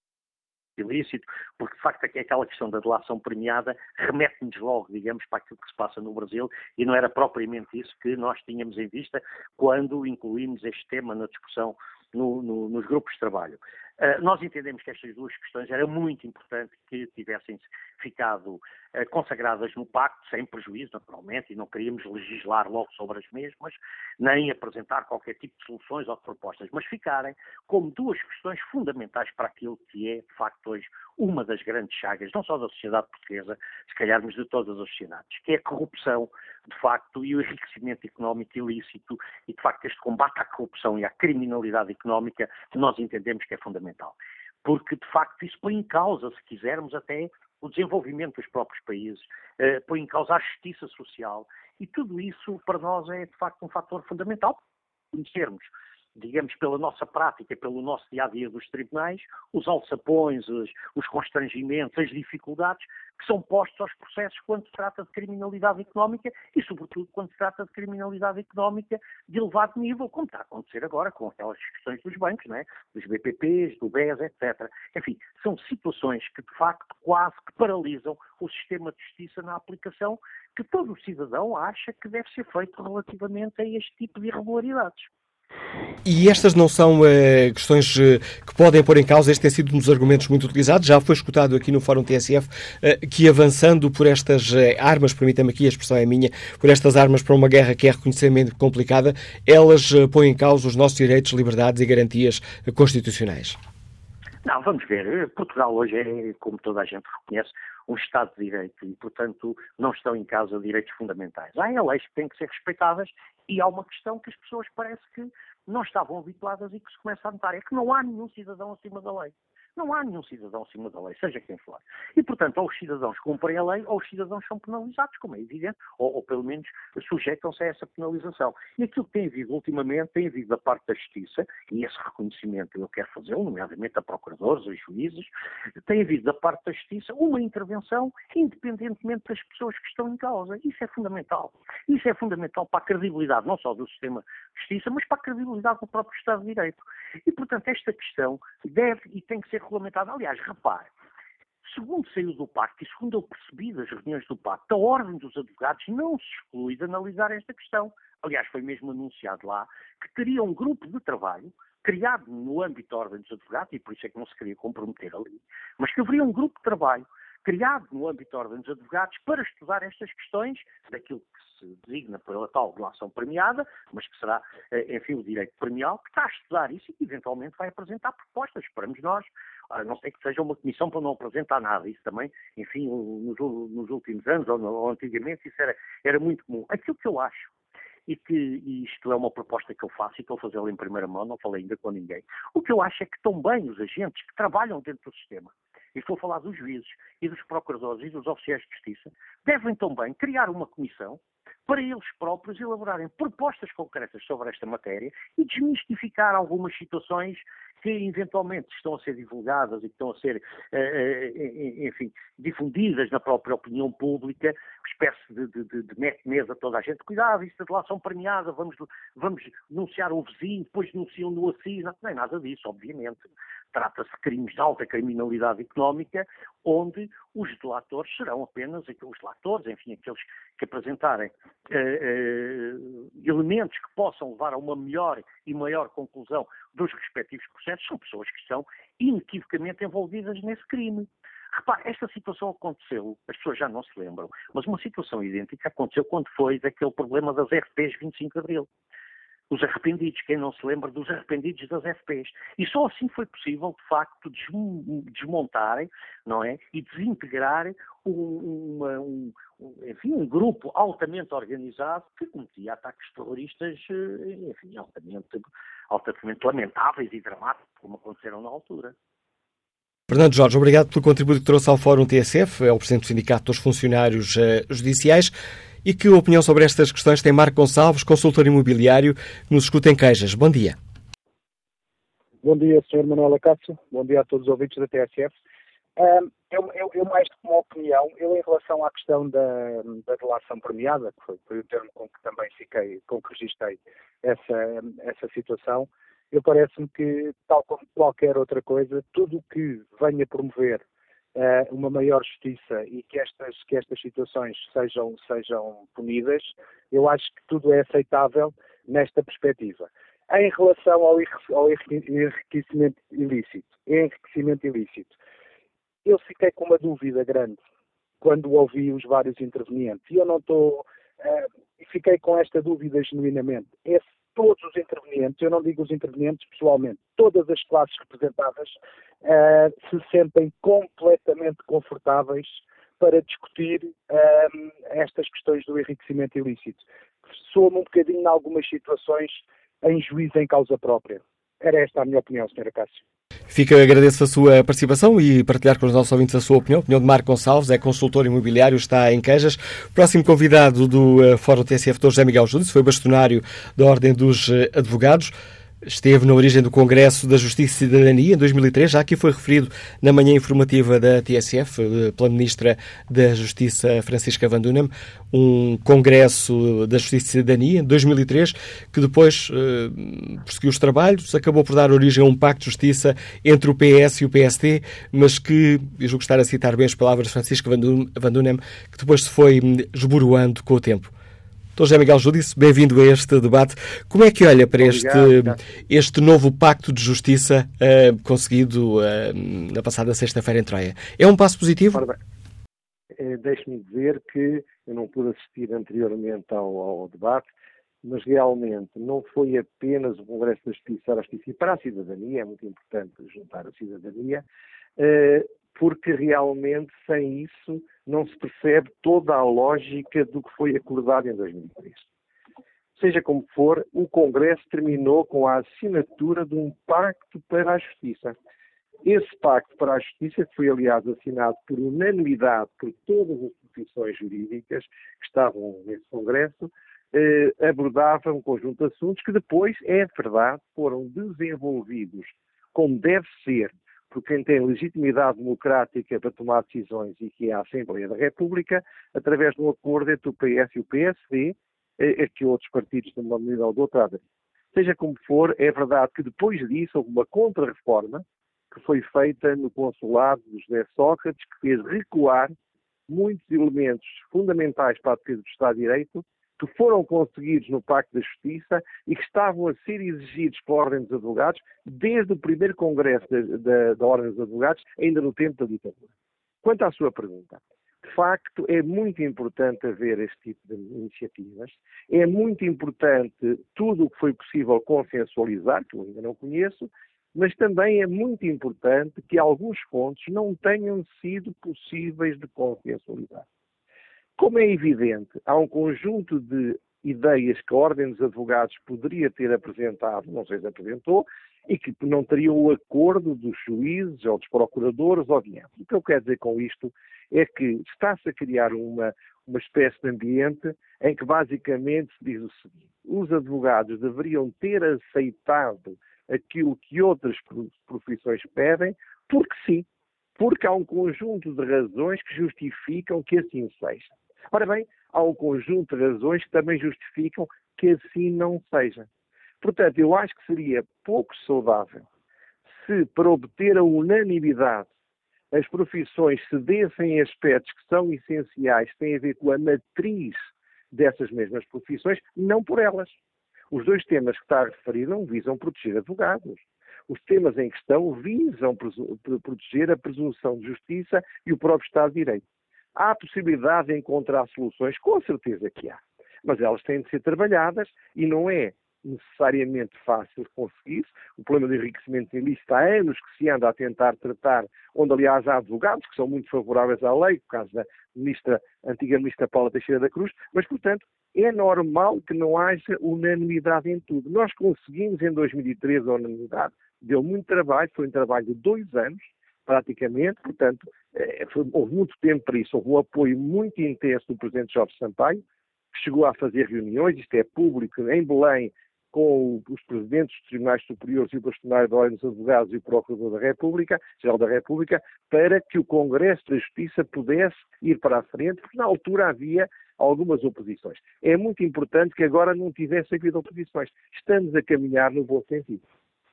ilícito, porque de facto aquela questão da delação premiada remete-nos logo, digamos, para aquilo que se passa no Brasil e não era propriamente isso que nós tínhamos em vista quando incluímos este tema na discussão no, no, nos grupos de trabalho. Uh, nós entendemos que estas duas questões era muito importante que tivessem ficado uh, consagradas no pacto, sem prejuízo, naturalmente, e não queríamos legislar logo sobre as mesmas, nem apresentar qualquer tipo de soluções ou de propostas, mas ficarem como duas questões fundamentais para aquilo que é, de facto, hoje uma das grandes chagas, não só da sociedade portuguesa, se calharmos de todas as sociedades, que é a corrupção, de facto, e o enriquecimento económico ilícito, e de facto este combate à corrupção e à criminalidade económica, nós entendemos que é fundamental. Porque, de facto, isso põe em causa, se quisermos, até o desenvolvimento dos próprios países, eh, põe em causa a justiça social, e tudo isso para nós é, de facto, um fator fundamental. Conhecermos digamos, pela nossa prática, pelo nosso dia a dia dos tribunais, os alçapões, os, os, constrangimentos, as dificuldades que são postos aos processos quando se trata de criminalidade económica e, sobretudo, quando se trata de criminalidade económica de elevado nível, como está a acontecer agora com aquelas questões dos bancos, não é? dos BPPs, do BES, etc. Enfim, são situações que, de facto, quase que paralisam o sistema de justiça na aplicação que todo o cidadão acha que deve ser feito relativamente a este tipo de irregularidades. E estas não são uh, questões uh, que podem pôr em causa, este tem sido um dos argumentos muito utilizados, já foi escutado aqui no Fórum TSF, uh, que avançando por estas armas, permita-me aqui, a expressão é minha, por estas armas para uma guerra que é reconhecidamente complicada, elas põem em causa os nossos direitos, liberdades e garantias constitucionais. Não, vamos ver. Portugal hoje é, como toda a gente reconhece, um Estado de Direito e, portanto, não estão em causa direitos fundamentais. Há leis que têm que ser respeitadas e há uma questão que as pessoas parece que não estavam habituadas e que se começa a notar, é que não há nenhum cidadão acima da lei. Não há nenhum cidadão acima da lei, seja quem for. E, portanto, ou os cidadãos cumprem a lei, ou os cidadãos são penalizados, como é evidente, ou, ou pelo menos sujeitam-se a essa penalização. E aquilo que tem havido ultimamente, tem havido da parte da Justiça, e esse reconhecimento eu quero fazer, nomeadamente a procuradores, a juízes, tem havido da parte da Justiça uma intervenção independentemente das pessoas que estão em causa. Isso é fundamental. Isso é fundamental para a credibilidade, não só do sistema de Justiça, mas para a credibilidade do próprio Estado de Direito. E, portanto, esta questão deve e tem que ser regulamentada. Aliás, repare, segundo saiu do pacto e segundo eu percebi das reuniões do pacto, a Ordem dos Advogados não se exclui de analisar esta questão. Aliás, foi mesmo anunciado lá que teria um grupo de trabalho criado no âmbito da Ordem dos Advogados, e por isso é que não se queria comprometer ali, mas que haveria um grupo de trabalho criado no âmbito da Ordem dos Advogados para estudar estas questões daquilo que se designa pela tal relação premiada, mas que será, eh, enfim, o direito premial, que está a estudar isso e que eventualmente vai apresentar propostas. Esperamos nós, a não ser que seja uma comissão para não apresentar nada. Isso também, enfim, nos, nos últimos anos ou, ou, antigamente, isso era, era muito comum. Aquilo que eu acho e que e isto é uma proposta que eu faço e estou a fazê-la em primeira mão, não falei ainda com ninguém. O que eu acho é que tão bem os agentes que trabalham dentro do sistema, e estou a falar dos juízes e dos procuradores e dos oficiais de justiça, devem também criar uma comissão para eles próprios elaborarem propostas concretas sobre esta matéria e desmistificar algumas situações que eventualmente estão a ser divulgadas e que estão a ser, eh, eh, enfim, difundidas na própria opinião pública, espécie de, de, de, de mete-mesa toda a gente. Cuidado, isto é delação premiada, vamos, vamos denunciar o vizinho, depois denunciam no assis. Não, não é nada disso, obviamente. Trata-se de crimes de alta criminalidade económica, onde os delatores serão apenas os delatores, enfim, aqueles que apresentarem eh, eh, elementos que possam levar a uma melhor e maior conclusão dos respectivos processos, são pessoas que estão inequivocamente envolvidas nesse crime. Repare, esta situação aconteceu, as pessoas já não se lembram, mas uma situação idêntica aconteceu quando foi daquele problema das RPs 25 de Abril. Os arrependidos, quem não se lembra dos arrependidos das FPs. E só assim foi possível, de facto, desmontarem não é? e desintegrar um, um, enfim, um grupo altamente organizado que cometia ataques terroristas eh, enfim, altamente, altamente lamentáveis e dramáticos, como aconteceram na altura. Fernando Jorge, obrigado pelo contributo que trouxe ao Fórum TSF, é o Presidente do Sindicato dos Funcionários uh, Judiciais. E que opinião sobre estas questões tem Marco Gonçalves, consultor imobiliário, nos escuta em Queijas. Bom dia. Bom dia, Sr. Manuela Cássio. Bom dia a todos os ouvintes da TSF. eu, eu, eu, mais do que uma opinião, eu em relação à questão da, da delação premiada, que foi, foi, o termo com que também fiquei, com que registrei essa, essa situação, eu parece-me que, tal como qualquer outra coisa, tudo o que venha promover uh, uma maior justiça e que estas, que estas situações sejam, sejam punidas, eu acho que tudo é aceitável nesta perspectiva. Em relação ao, ao enriquecimento ilícito, enriquecimento ilícito, eu fiquei com uma dúvida grande quando ouvi os vários intervenientes. E eu não estou. Uh, fiquei com esta dúvida genuinamente. É intervenientes, eu não digo os intervenientes pessoalmente, todas as classes representadas uh, se sentem completamente confortáveis para discutir uh, estas questões do enriquecimento ilícito. Soa-me um bocadinho, em algumas situações, em juízo em causa própria. Era esta a minha opinião, Sra. Cássio. Fica, agradeço a sua participação e partilhar com os nossos ouvintes a sua opinião. A opinião de Marco Gonçalves, é consultor imobiliário, está em Queijas. Próximo convidado do uh, Fórum TSF, Dr. José Miguel Júdice, foi bastonário da Ordem dos uh, Advogados. Esteve na origem do Congresso da Justiça e Cidadania em 2003, já aqui foi referido na manhã informativa da TSF eh, pela Ministra da Justiça, Francisca Van Dunem, um Congresso da Justiça e Cidadania em 2003, que depois eh, prosseguiu os trabalhos, acabou por dar origem a um pacto de justiça entre o PS e o PSD, mas que, eu julgo estar a citar bem as palavras de Francisca Van Dunem, que depois se foi hum, esboroando com o tempo. Dr. José Miguel Judice, bem-vindo a este debate. Como é que olha para este, este novo pacto de justiça uh, conseguido uh, na passada sexta-feira em Troia? É um passo positivo? Eh, deixe-me dizer que eu não pude assistir anteriormente ao, ao, debate, mas realmente não foi apenas o Congresso da Justiça a Justiça e para a cidadania, é muito importante juntar a cidadania, porque realmente sem isso não se percebe toda a lógica do que foi acordado em 2003. Seja como for, o Congresso terminou com a assinatura de um pacto para a justiça. Esse pacto para a justiça, foi aliás assinado por unanimidade por todas as profissões jurídicas que estavam nesse Congresso, eh, abordava um conjunto de assuntos que depois, é verdade, foram desenvolvidos como deve ser por quem tem legitimidade democrática para tomar decisões e que é a Assembleia da República, através de um acordo entre o PS e o PSD, é, que outros partidos de uma maneira ou de outra Seja como for, é verdade que depois disso houve uma contra-reforma que foi feita no consulado de José Sócrates, que fez recuar muitos elementos fundamentais para a defesa do Estado de Direito que foram conseguidos no Pacto da Justiça e que estavam a ser exigidos pela Ordem dos Advogados desde o primeiro Congresso da, Ordem dos Advogados, ainda no tempo da ditadura. Quanto à sua pergunta, de facto é muito importante haver este tipo de iniciativas, é muito importante tudo o que foi possível consensualizar, que eu ainda não conheço, mas também é muito importante que alguns pontos não tenham sido possíveis de consensualizar. Como é evidente, há um conjunto de ideias que a Ordem dos Advogados poderia ter apresentado, não sei se apresentou, e que não teriam o acordo dos juízes ou dos procuradores ou de O que eu quero dizer com isto é que está-se a criar uma, uma espécie de ambiente em que basicamente se diz o seguinte: os advogados deveriam ter aceitado aquilo que outras profissões pedem, porque sim, porque há um conjunto de razões que justificam que assim seja. Ora bem, há um conjunto de razões que também justificam que assim não seja. Portanto, eu acho que seria pouco saudável se, para obter a unanimidade, as profissões cedessem aspectos que são essenciais, têm a ver com a matriz dessas mesmas profissões, não por elas. Os dois temas que está a referir não visam proteger advogados. Os temas em questão visam proteger a presunção de justiça e o próprio Estado de Direito. Há possibilidade de encontrar soluções, com certeza que há, mas elas têm de ser trabalhadas e não é necessariamente fácil de conseguir. O problema do enriquecimento ilícito há anos que se anda a tentar tratar, onde aliás há advogados que são muito favoráveis à lei, por causa da ministra, antiga ministra Paula Teixeira da Cruz, mas portanto é normal que não haja unanimidade em tudo. Nós conseguimos em 2013 a unanimidade, deu muito trabalho, foi um trabalho de dois anos, praticamente, portanto, eh, foi, houve muito tempo para isso, houve um apoio muito intenso do Presidente Jorge Sampaio, que chegou a fazer reuniões, isto é público, em Belém, com os presidentes dos tribunais superiores e o bastonário da Ordem dos Advogados e o Procurador da República, Geral da República, para que o Congresso da Justiça pudesse ir para a frente, porque na altura havia algumas oposições. É muito importante que agora não tivesse havido oposições. Estamos a caminhar no bom sentido.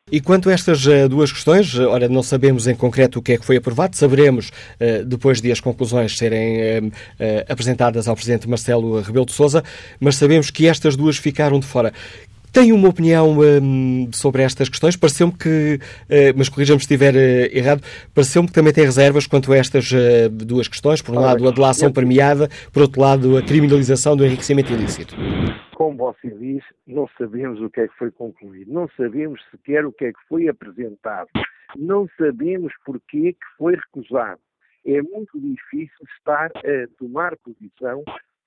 E quanto a estas uh, duas questões, uh, ora, não sabemos em concreto o que é que foi aprovado, saberemos uh, depois de as conclusões serem apresentadas ao Presidente Marcelo Rebelo de Sousa, mas sabemos que estas duas ficaram de fora. Tem uma opinião hum, sobre estas questões? Pareceu-me que, uh, mas corrijam-me se estiver uh, errado, pareceu-me que também tem reservas quanto a estas uh, duas questões. Por um lado, a delação premiada, por outro lado, a criminalização do enriquecimento ilícito. Como você diz, não sabemos o que é que foi concluído, não sabemos sequer o que é que foi apresentado, não sabemos porquê que foi recusado. É muito difícil estar a tomar posição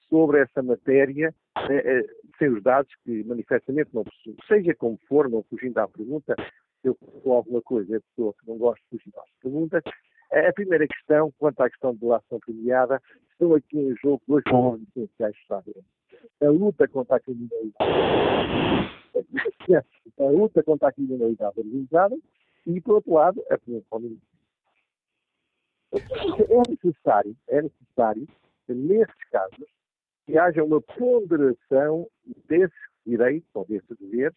sobre essa matéria eh, eh, sem os dados que manifestamente não possuo. Seja como for, não fugindo à pergunta, eu sou alguma coisa, é pessoa que não gosta de fugir às perguntas. A primeira questão, quanto à questão de delação premiada, estão aqui em jogo dois pontos essenciais A luta contra a criminalidade. A luta contra a criminalidade organizada e, por outro lado, a prevenção do É necessário, é necessário, nesses casos, que haja uma ponderação desses direitos ou desses deveres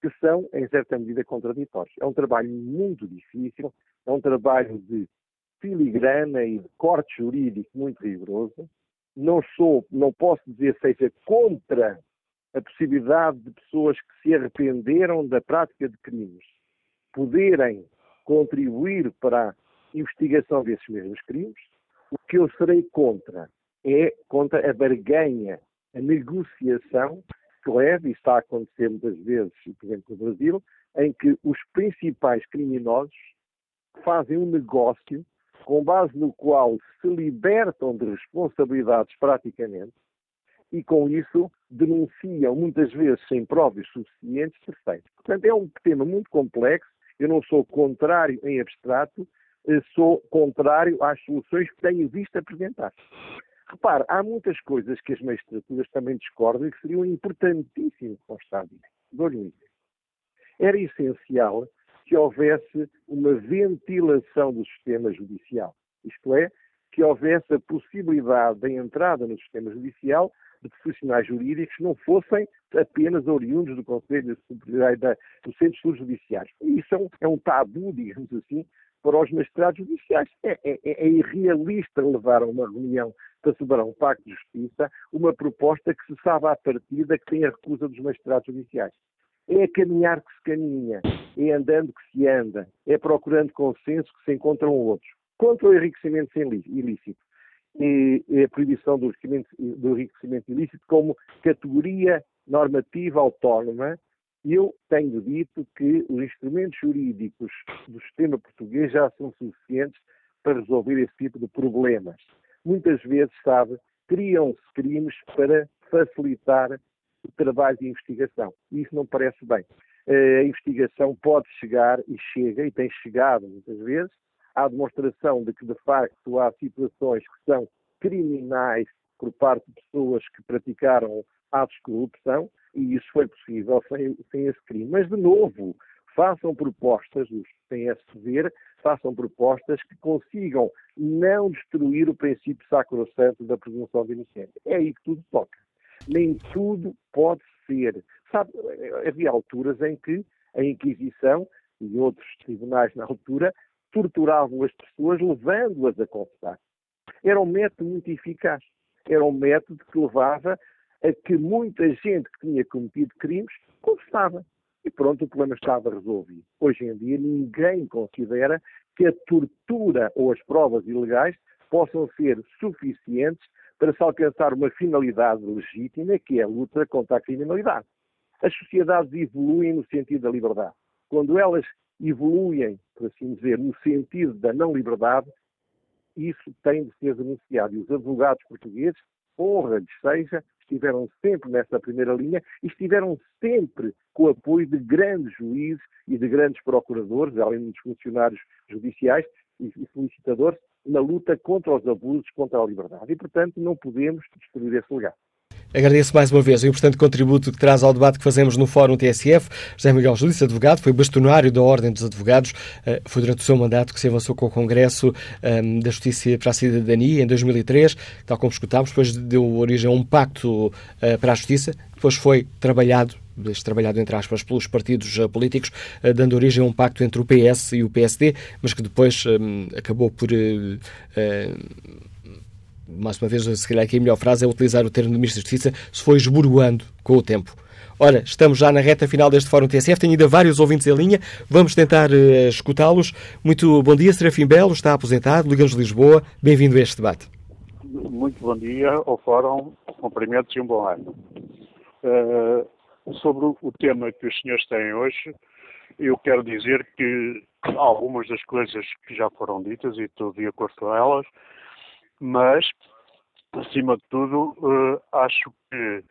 que são, em certa medida, contraditórios. É um trabalho muito difícil, é um trabalho de filigrana e de corte jurídico muito rigoroso. Não sou, não posso dizer seja contra a possibilidade de pessoas que se arrependeram da prática de crimes poderem contribuir para a investigação desses mesmos crimes. O que eu serei contra é contra a barganha, a negociação que leva, e está a acontecer muitas vezes, por exemplo, no Brasil, em que os principais criminosos fazem um negócio com base no qual se libertam de responsabilidades praticamente e com isso denunciam, muitas vezes sem provas suficientes, terceiros. Portanto, é um tema muito complexo. Eu não sou contrário em abstrato, sou contrário às soluções que tenho visto apresentar. Repare, há muitas coisas que as magistraturas também discordam e que seriam importantíssimas para o Estado de Direito. Era essencial que houvesse uma ventilação do sistema judicial. Isto é, que houvesse a possibilidade da entrada no sistema judicial de profissionais jurídicos que não fossem apenas oriundos do Conselho Superior da, do Centro de Estudos Judiciais. E isso é um, é um tabu, digamos assim, para os magistrados judiciais. É, é, é, irrealista levar a uma reunião para celebrar um pacto de justiça uma proposta que se sabe à partida que tem a recusa dos magistrados judiciais. É caminhar que se caminha, é andando que se anda, é procurando consenso que se encontram outros. Contra o enriquecimento ilícito e a proibição do enriquecimento, do enriquecimento ilícito como categoria normativa autónoma eu tenho dito que os instrumentos jurídicos do sistema português já são suficientes para resolver esse tipo de problemas. Muitas vezes, sabe, criam-se crimes para facilitar trabalho de investigação. Isso não parece bem. A investigação pode chegar e chega, e tem chegado muitas vezes, à demonstração de que, de facto, há situações que são criminais por parte de pessoas que praticaram atos de corrupção, e isso foi possível sem, sem esse crime. Mas, de novo, façam propostas, os dever, façam propostas que consigam não destruir o princípio sacrosanto da presunção de inocência. É aí que tudo toca. Nem tudo pode ser. Sabe, havia alturas em que a Inquisição e outros tribunais na altura torturavam as pessoas levando-as a confessar. Era um método muito eficaz. Era um método que levava a que muita gente que tinha cometido crimes confessava. E pronto, o problema estava resolvido. Hoje em dia, ninguém considera que a tortura ou as provas ilegais possam ser suficientes para se alcançar uma finalidade legítima, que é a luta contra a criminalidade. As sociedades evoluem no sentido da liberdade. Quando elas evoluem, por assim dizer, no sentido da não liberdade, isso tem de ser denunciado. E os advogados portugueses, honra-lhes seja, estiveram sempre nessa primeira linha e estiveram sempre com o apoio de grandes juízes e de grandes procuradores, além dos funcionários judiciais e solicitadores, na luta contra os abusos, contra a liberdade. E, portanto, não podemos destruir esse legado. Agradeço mais uma vez o importante contributo que traz ao debate que fazemos no Fórum TSF. José Miguel Judice, advogado, foi bastonário da Ordem dos Advogados. Eh, foi durante o seu mandato que se avançou com o Congresso ehm, da Justiça para a Cidadania, em 2003, tal como escutámos, depois deu origem a um pacto uh, para a Justiça, depois foi trabalhado trabalhado entre aspas pelos partidos uh, políticos, uh, dando origem a um pacto entre o PS e o PSD, mas que depois um, acabou por mais uma vez, se calhar aqui a melhor frase é utilizar o termo do Ministro da Justiça, se foi esboroando com o tempo. Ora, estamos já na reta final deste Fórum TSF, tenho ainda vários ouvintes em linha, vamos tentar uh, escutá-los. Muito bom dia, Serafim Belo, está aposentado, Ligamos de Lisboa, bem-vindo a este debate. Muito bom dia ao Fórum, cumprimentos e um bom ano. Uh, sobre o tema que os senhores têm hoje, eu quero dizer que algumas das coisas que já foram ditas, e estou de acordo com elas, mas, acima de tudo, uh, acho que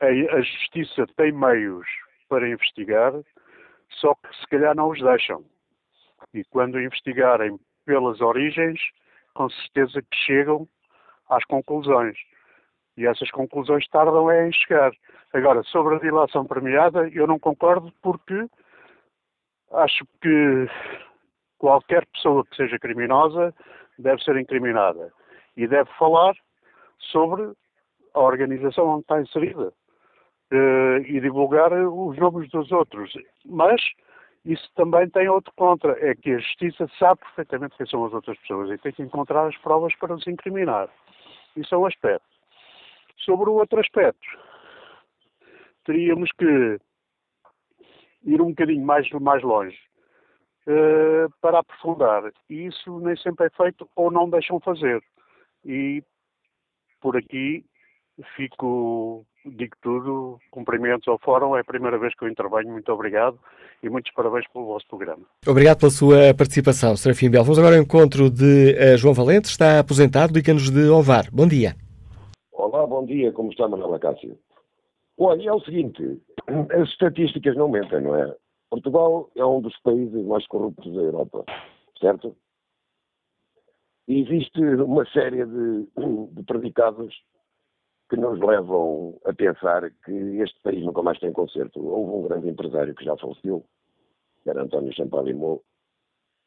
a, a, Justiça tem meios para investigar, só que se calhar não os deixam. E quando investigarem pelas origens, com certeza que chegam às conclusões. E essas conclusões tardam é em chegar. Agora, sobre a dilação premiada, eu não concordo porque acho que qualquer pessoa que seja criminosa deve ser incriminada e deve falar sobre a organização onde está inserida uh, e divulgar os nomes dos outros. Mas isso também tem outro contra, é que a justiça sabe perfeitamente quem são as outras pessoas e tem que encontrar as provas para os incriminar. Isso é um aspecto. Sobre o outro aspecto, teríamos que ir um bocadinho mais, mais longe uh, para aprofundar. E isso nem sempre é feito ou não deixam fazer. E por aqui fico, digo tudo, cumprimentos ao Fórum, é a primeira vez que eu intervenho, muito obrigado e muitos parabéns pelo vosso programa. Obrigado pela sua participação, Serafim Bel. Vamos agora ao encontro de uh, João Valente, está aposentado, liga-nos de Ovar. Bom dia. Olá, bom dia, como está Manuela Cássio? Olha, é o seguinte, (clears throat) as estatísticas não mentem, não é? Portugal é um dos países mais corruptos da Europa, certo? E existe uma série de, (clears throat) de predicados que nos levam a pensar que este país nunca mais tem conserto. Houve um grande empresário que já faleceu, que era António Champalimau,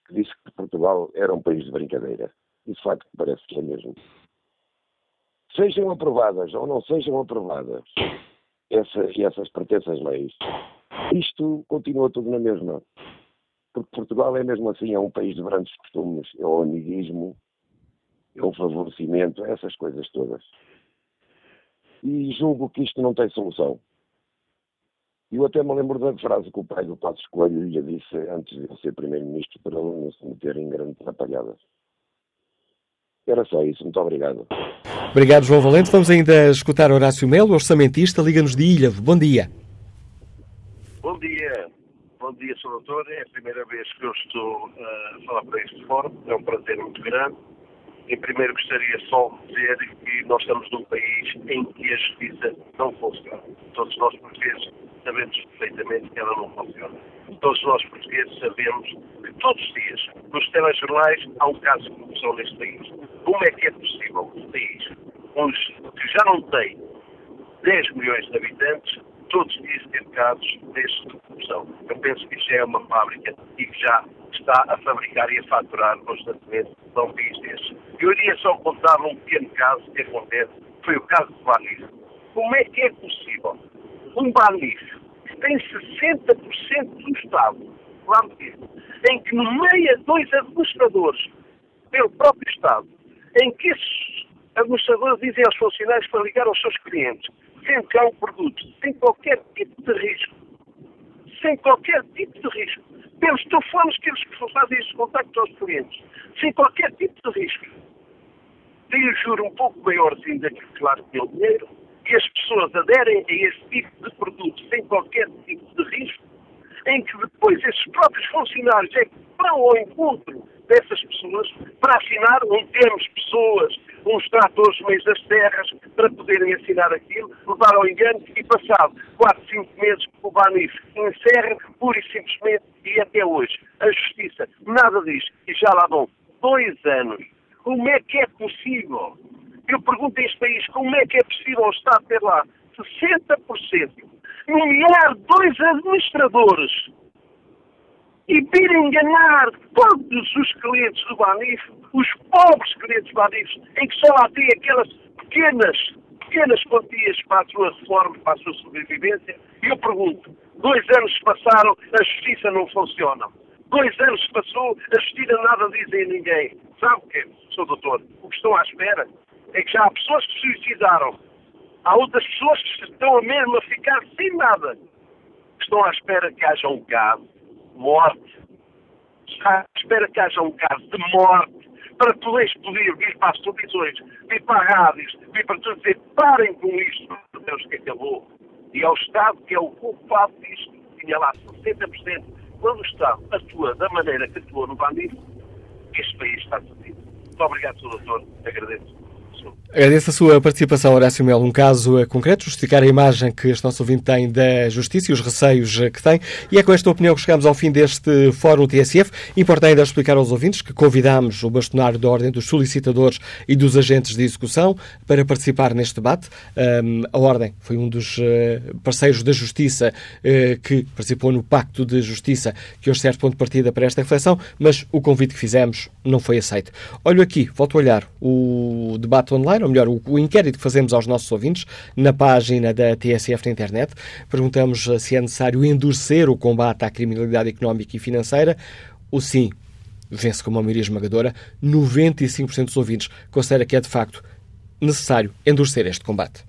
que disse que Portugal era um país de brincadeira. E de facto parece que é mesmo. Sejam aprovadas ou não sejam aprovadas essa, essas pretensas leis, isto continua tudo na mesma. Porque Portugal é mesmo assim, é um país de grandes costumes, é o amiguismo, é o favorecimento, é essas coisas todas. E julgo que isto não tem solução. Eu até me lembro da frase que o pai do Passos Coelho lhe disse antes de ser Primeiro-Ministro para ele não se meter em grandes atrapalhadas. Era só isso. Muito obrigado. Obrigado, João Valente. Vamos ainda escutar Horácio Melo, orçamentista, Liga-nos de Ilha. Bom dia. Bom dia, bom dia, Sr. Doutor. É a primeira vez que eu estou a falar para este fórum, é um prazer muito grande. Em primeiro, gostaria só de dizer que nós estamos num país em que a justiça não funciona. Todos nós portugueses sabemos perfeitamente que ela não funciona. Todos nós portugueses sabemos que todos os dias, nos telejornais, há um caso de corrupção neste país. Como é que é possível um país que já não tem 10 milhões de habitantes, todos dizem ter casos destes de corrupção. Eu penso que isto é uma fábrica e que já está a fabricar e a faturar constantemente um país destes. Eu iria só contar um pequeno caso que acontece, foi o caso do Banif. Como é que é possível um Banif que tem 60% do Estado, lá em que nomeia dois administradores pelo próprio Estado, em que esses administradores dizem aos funcionários para ligar aos seus clientes, sendo que há um produto sem qualquer tipo de risco, sem qualquer tipo de risco, pelos telefones que eles fazem esses contactos aos clientes, sem qualquer tipo de risco. Tem o juro um pouco maiorzinho daquilo que lá tem o dinheiro, e as pessoas aderem a esse tipo de produto sem qualquer tipo de risco, em que depois esses próprios funcionários é que vão ao encontro dessas pessoas para assinar um termos pessoas, uns tratores no meio das terras, para poderem assinar aquilo, levar ao engano e passado 4, 5 meses o Banif encerra, pura e simplesmente, e até hoje. A Justiça nada diz, e já lá vão dois anos. Como é que é possível? Eu pergunto a este país, como é que é possível o Estado ter lá 60%, nomear dois administradores e vir enganar todos os clientes do Banif, os pobres clientes do Banif, em que só lá tem aquelas pequenas, pequenas quantias para a sua reforma, para a sua sobrevivência. E eu pergunto, dois anos se passaram, a justiça não funciona. Dois anos se passou, a justiça nada diz a ninguém. Sabe o quê, Sr. Doutor? O que estão à espera é que já há pessoas que se suicidaram. Há outras pessoas que estão mesmo a ficar sem nada. Estão à espera que haja um caso morte. Está espera que haja um caso de morte para poder explodir, vir para as televisões, vir para as rádios, vir para tudo dizer parem com isto, Deus que acabou. E é o Estado que é o culpado disto. Tinha lá 60%. Quando o Estado atua da maneira que atuou no bandido, este país está decidido. Muito obrigado, Sr. Doutor. Agradeço. Agradeço a sua participação, Horácio Melo. Um caso eh, concreto, justificar a imagem que este nosso ouvinte tem da justiça e os receios eh, que tem. E é com esta opinião que chegamos ao fim deste Fórum TSF. Importa ainda explicar aos ouvintes que convidámos o bastonário da Ordem dos Solicitadores e dos Agentes de Execução para participar neste debate. A Ordem foi um dos uh, parceiros da Justiça que participou no Pacto de Justiça, que hoje serve ponto de partida para esta reflexão, mas o convite que fizemos não foi aceito. Olho aqui, volto a olhar o debate online, ou melhor, o, o, inquérito que fazemos aos nossos ouvintes na página da TSF na internet. Perguntamos eh, se é necessário endurecer o combate à criminalidade económica e financeira. O sim vence com uma maioria esmagadora. 95% dos ouvintes considera que é de facto necessário endurecer este combate.